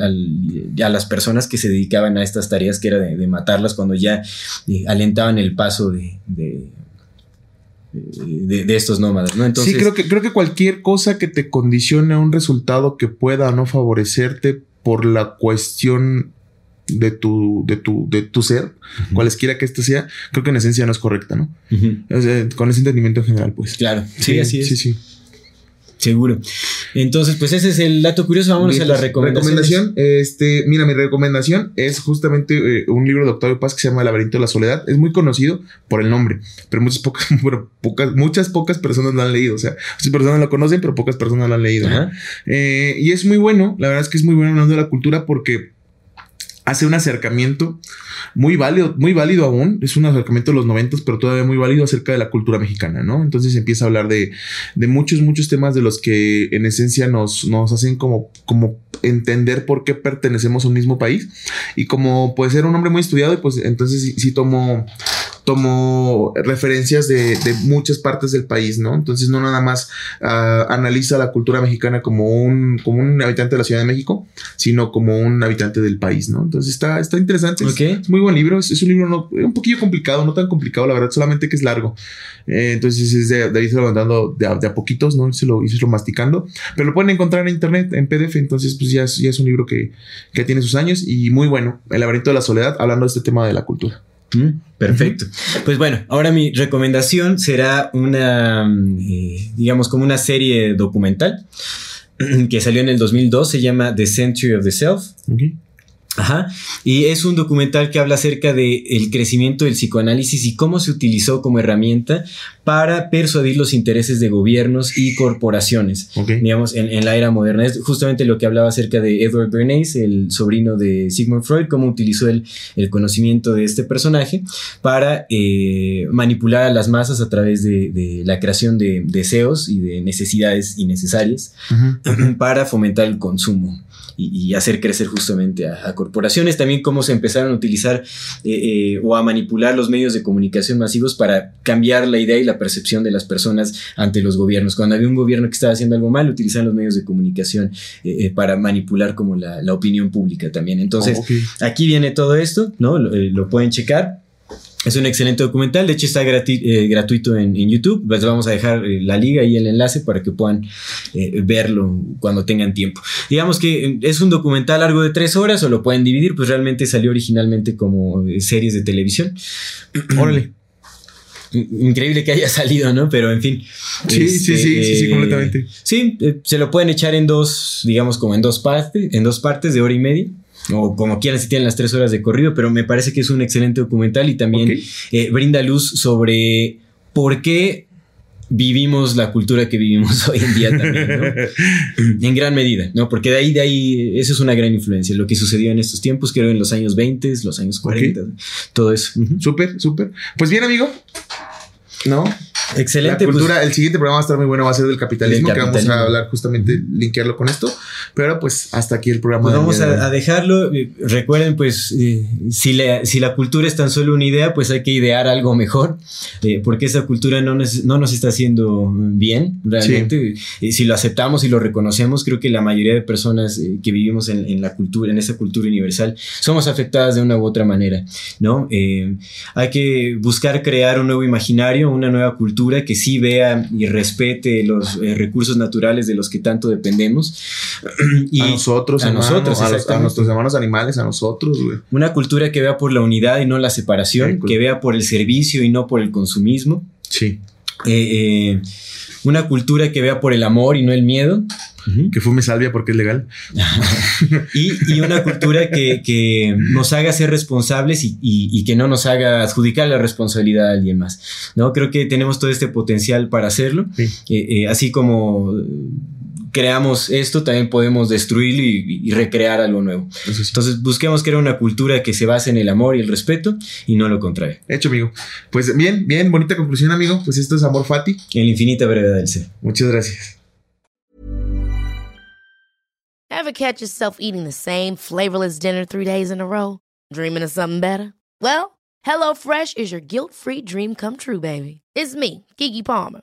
a las personas que se dedicaban a estas tareas que era de, matarlas cuando ya eh, alentaban el paso de de, estos nómadas, ¿no? Entonces, sí, creo que, creo que cualquier cosa que te condicione a un resultado que pueda no favorecerte por la cuestión de tu, de tu, de tu ser, cualesquiera que esto sea, creo que en esencia no es correcta, ¿no? con ese entendimiento en general, pues. Claro, sí, así es. Sí, sí. Seguro. Entonces, pues ese es el dato curioso. Vámonos a la recomendación. Este, mira, mi recomendación es justamente eh, un libro de Octavio Paz que se llama El laberinto de la soledad. Es muy conocido por el nombre, pero muchas pocas, *laughs* pocas, muchas pocas personas lo han leído. O sea, muchas personas lo conocen, pero pocas personas lo han leído. Eh, y es muy bueno. La verdad es que es muy bueno hablando de la cultura porque hace un acercamiento muy válido, muy válido aún. Es un acercamiento de los noventas, pero todavía muy válido acerca de la cultura mexicana, ¿no? Entonces empieza a hablar de, de muchos, muchos temas de los que en esencia nos, nos hacen como, como entender por qué pertenecemos a un mismo país. Y como puede ser un hombre muy estudiado, pues entonces sí, sí tomo tomo referencias de, muchas partes del país, ¿no? Entonces no nada más ah, analiza la cultura mexicana como un, como un habitante de la Ciudad de México, sino como un habitante del país, ¿no? Entonces está, está interesante. Es, muy buen libro. Es, un libro no, un poquillo complicado, no tan complicado, la verdad, solamente que es largo. Eh, entonces es de, de irse levantando de, de, a poquitos, ¿no? Se lo, lo masticando. Pero lo pueden encontrar en internet, en PDF. Entonces, pues ya, ya es un libro que, que tiene sus años y muy bueno. El laberinto de la soledad, hablando de este tema de la cultura. Mm, perfecto. Pues bueno, ahora mi recomendación será una, mm, eh, digamos, como una serie documental *clears throat* que salió en el 2002, se llama The Century of the Self. Ajá. Y es un documental que habla acerca del el crecimiento del psicoanálisis y cómo se utilizó como herramienta para persuadir los intereses de gobiernos y corporaciones, digamos, en, la era moderna. Es justamente lo que hablaba acerca de Edward Bernays, el sobrino de Sigmund Freud, cómo utilizó el, el conocimiento de este personaje para eh, manipular a las masas a través de, la creación de deseos y de necesidades innecesarias *clears throat* para fomentar el consumo y, hacer crecer justamente a, corporaciones. También cómo se empezaron a utilizar eh, eh, o a manipular los medios de comunicación masivos para cambiar la idea y la percepción de las personas ante los gobiernos. Cuando había un gobierno que estaba haciendo algo mal, utilizaban los medios de comunicación eh, para manipular como la, opinión pública también. Entonces, oh, aquí viene todo esto, ¿no? lo pueden checar. Es un excelente documental, de hecho está eh, gratuito en, YouTube. Les vamos a dejar eh, la liga y el enlace para que puedan eh, verlo cuando tengan tiempo. Digamos que es un documental largo de tres horas o lo pueden dividir, pues realmente salió originalmente como series de televisión. *clears throat* Órale. Increíble que haya salido, ¿no? Pero en fin. Sí, sí, sí, sí, sí, completamente. Sí, se lo pueden echar en dos, digamos, como en dos partes, en dos partes de hora y media o como quieran si tienen las tres horas de corrido, pero me parece que es un excelente documental y también eh, brinda luz sobre por qué vivimos la cultura que vivimos *laughs* hoy en día también, ¿no? *laughs* en gran medida, ¿no? Porque de ahí, de ahí, eso es una gran influencia, lo que sucedió en estos tiempos, creo en los años 20, los años 40, todo eso. Súper, súper. Pues bien, amigo, ¿no? Excelente. La cultura, pues. el siguiente programa va a estar muy bueno, va a ser del capitalismo, que vamos a hablar justamente, linkearlo con esto. Pero pues hasta aquí el programa. Pues vamos a, dejarlo. Recuerden, pues, eh, si, la, si la cultura es tan solo una idea, pues hay que idear algo mejor, eh, porque esa cultura no nos, no nos está haciendo bien, realmente. si lo aceptamos y lo reconocemos, creo que la mayoría de personas eh, que vivimos en, en, la cultura, en esa cultura universal, somos afectadas de una u otra manera, ¿no? hay que buscar crear un nuevo imaginario, una nueva cultura que sí vea y respete los eh, recursos naturales de los que tanto dependemos. *clears throat* y a nosotros, a nosotros, a, nuestros hermanos animales, a nosotros. Una cultura que vea por la unidad y no la separación, que vea por el servicio y no por el consumismo. Sí. Eh, eh, una cultura que vea por el amor y no el miedo. Que fume salvia porque es legal. *laughs* y, y, una cultura que, que, nos haga ser responsables y, y, que no nos haga adjudicar la responsabilidad a alguien más. ¿no? Creo que tenemos todo este potencial para hacerlo. Sí. Eh, eh, así como creamos esto, también podemos destruirlo y, y recrear algo nuevo. Sí. Entonces busquemos crear una cultura que se base en el amor y el respeto y no lo contrario. Hecho, amigo. Pues bien, bien, bonita conclusión, amigo. Pues esto es Amor Fati. En la infinita brevedad del ser. Muchas gracias. Ever catch yourself eating the same flavorless dinner three days in a row? Dreaming of something better? Well, HelloFresh is your guilt-free dream come true, baby. It's me, Kiki Palmer.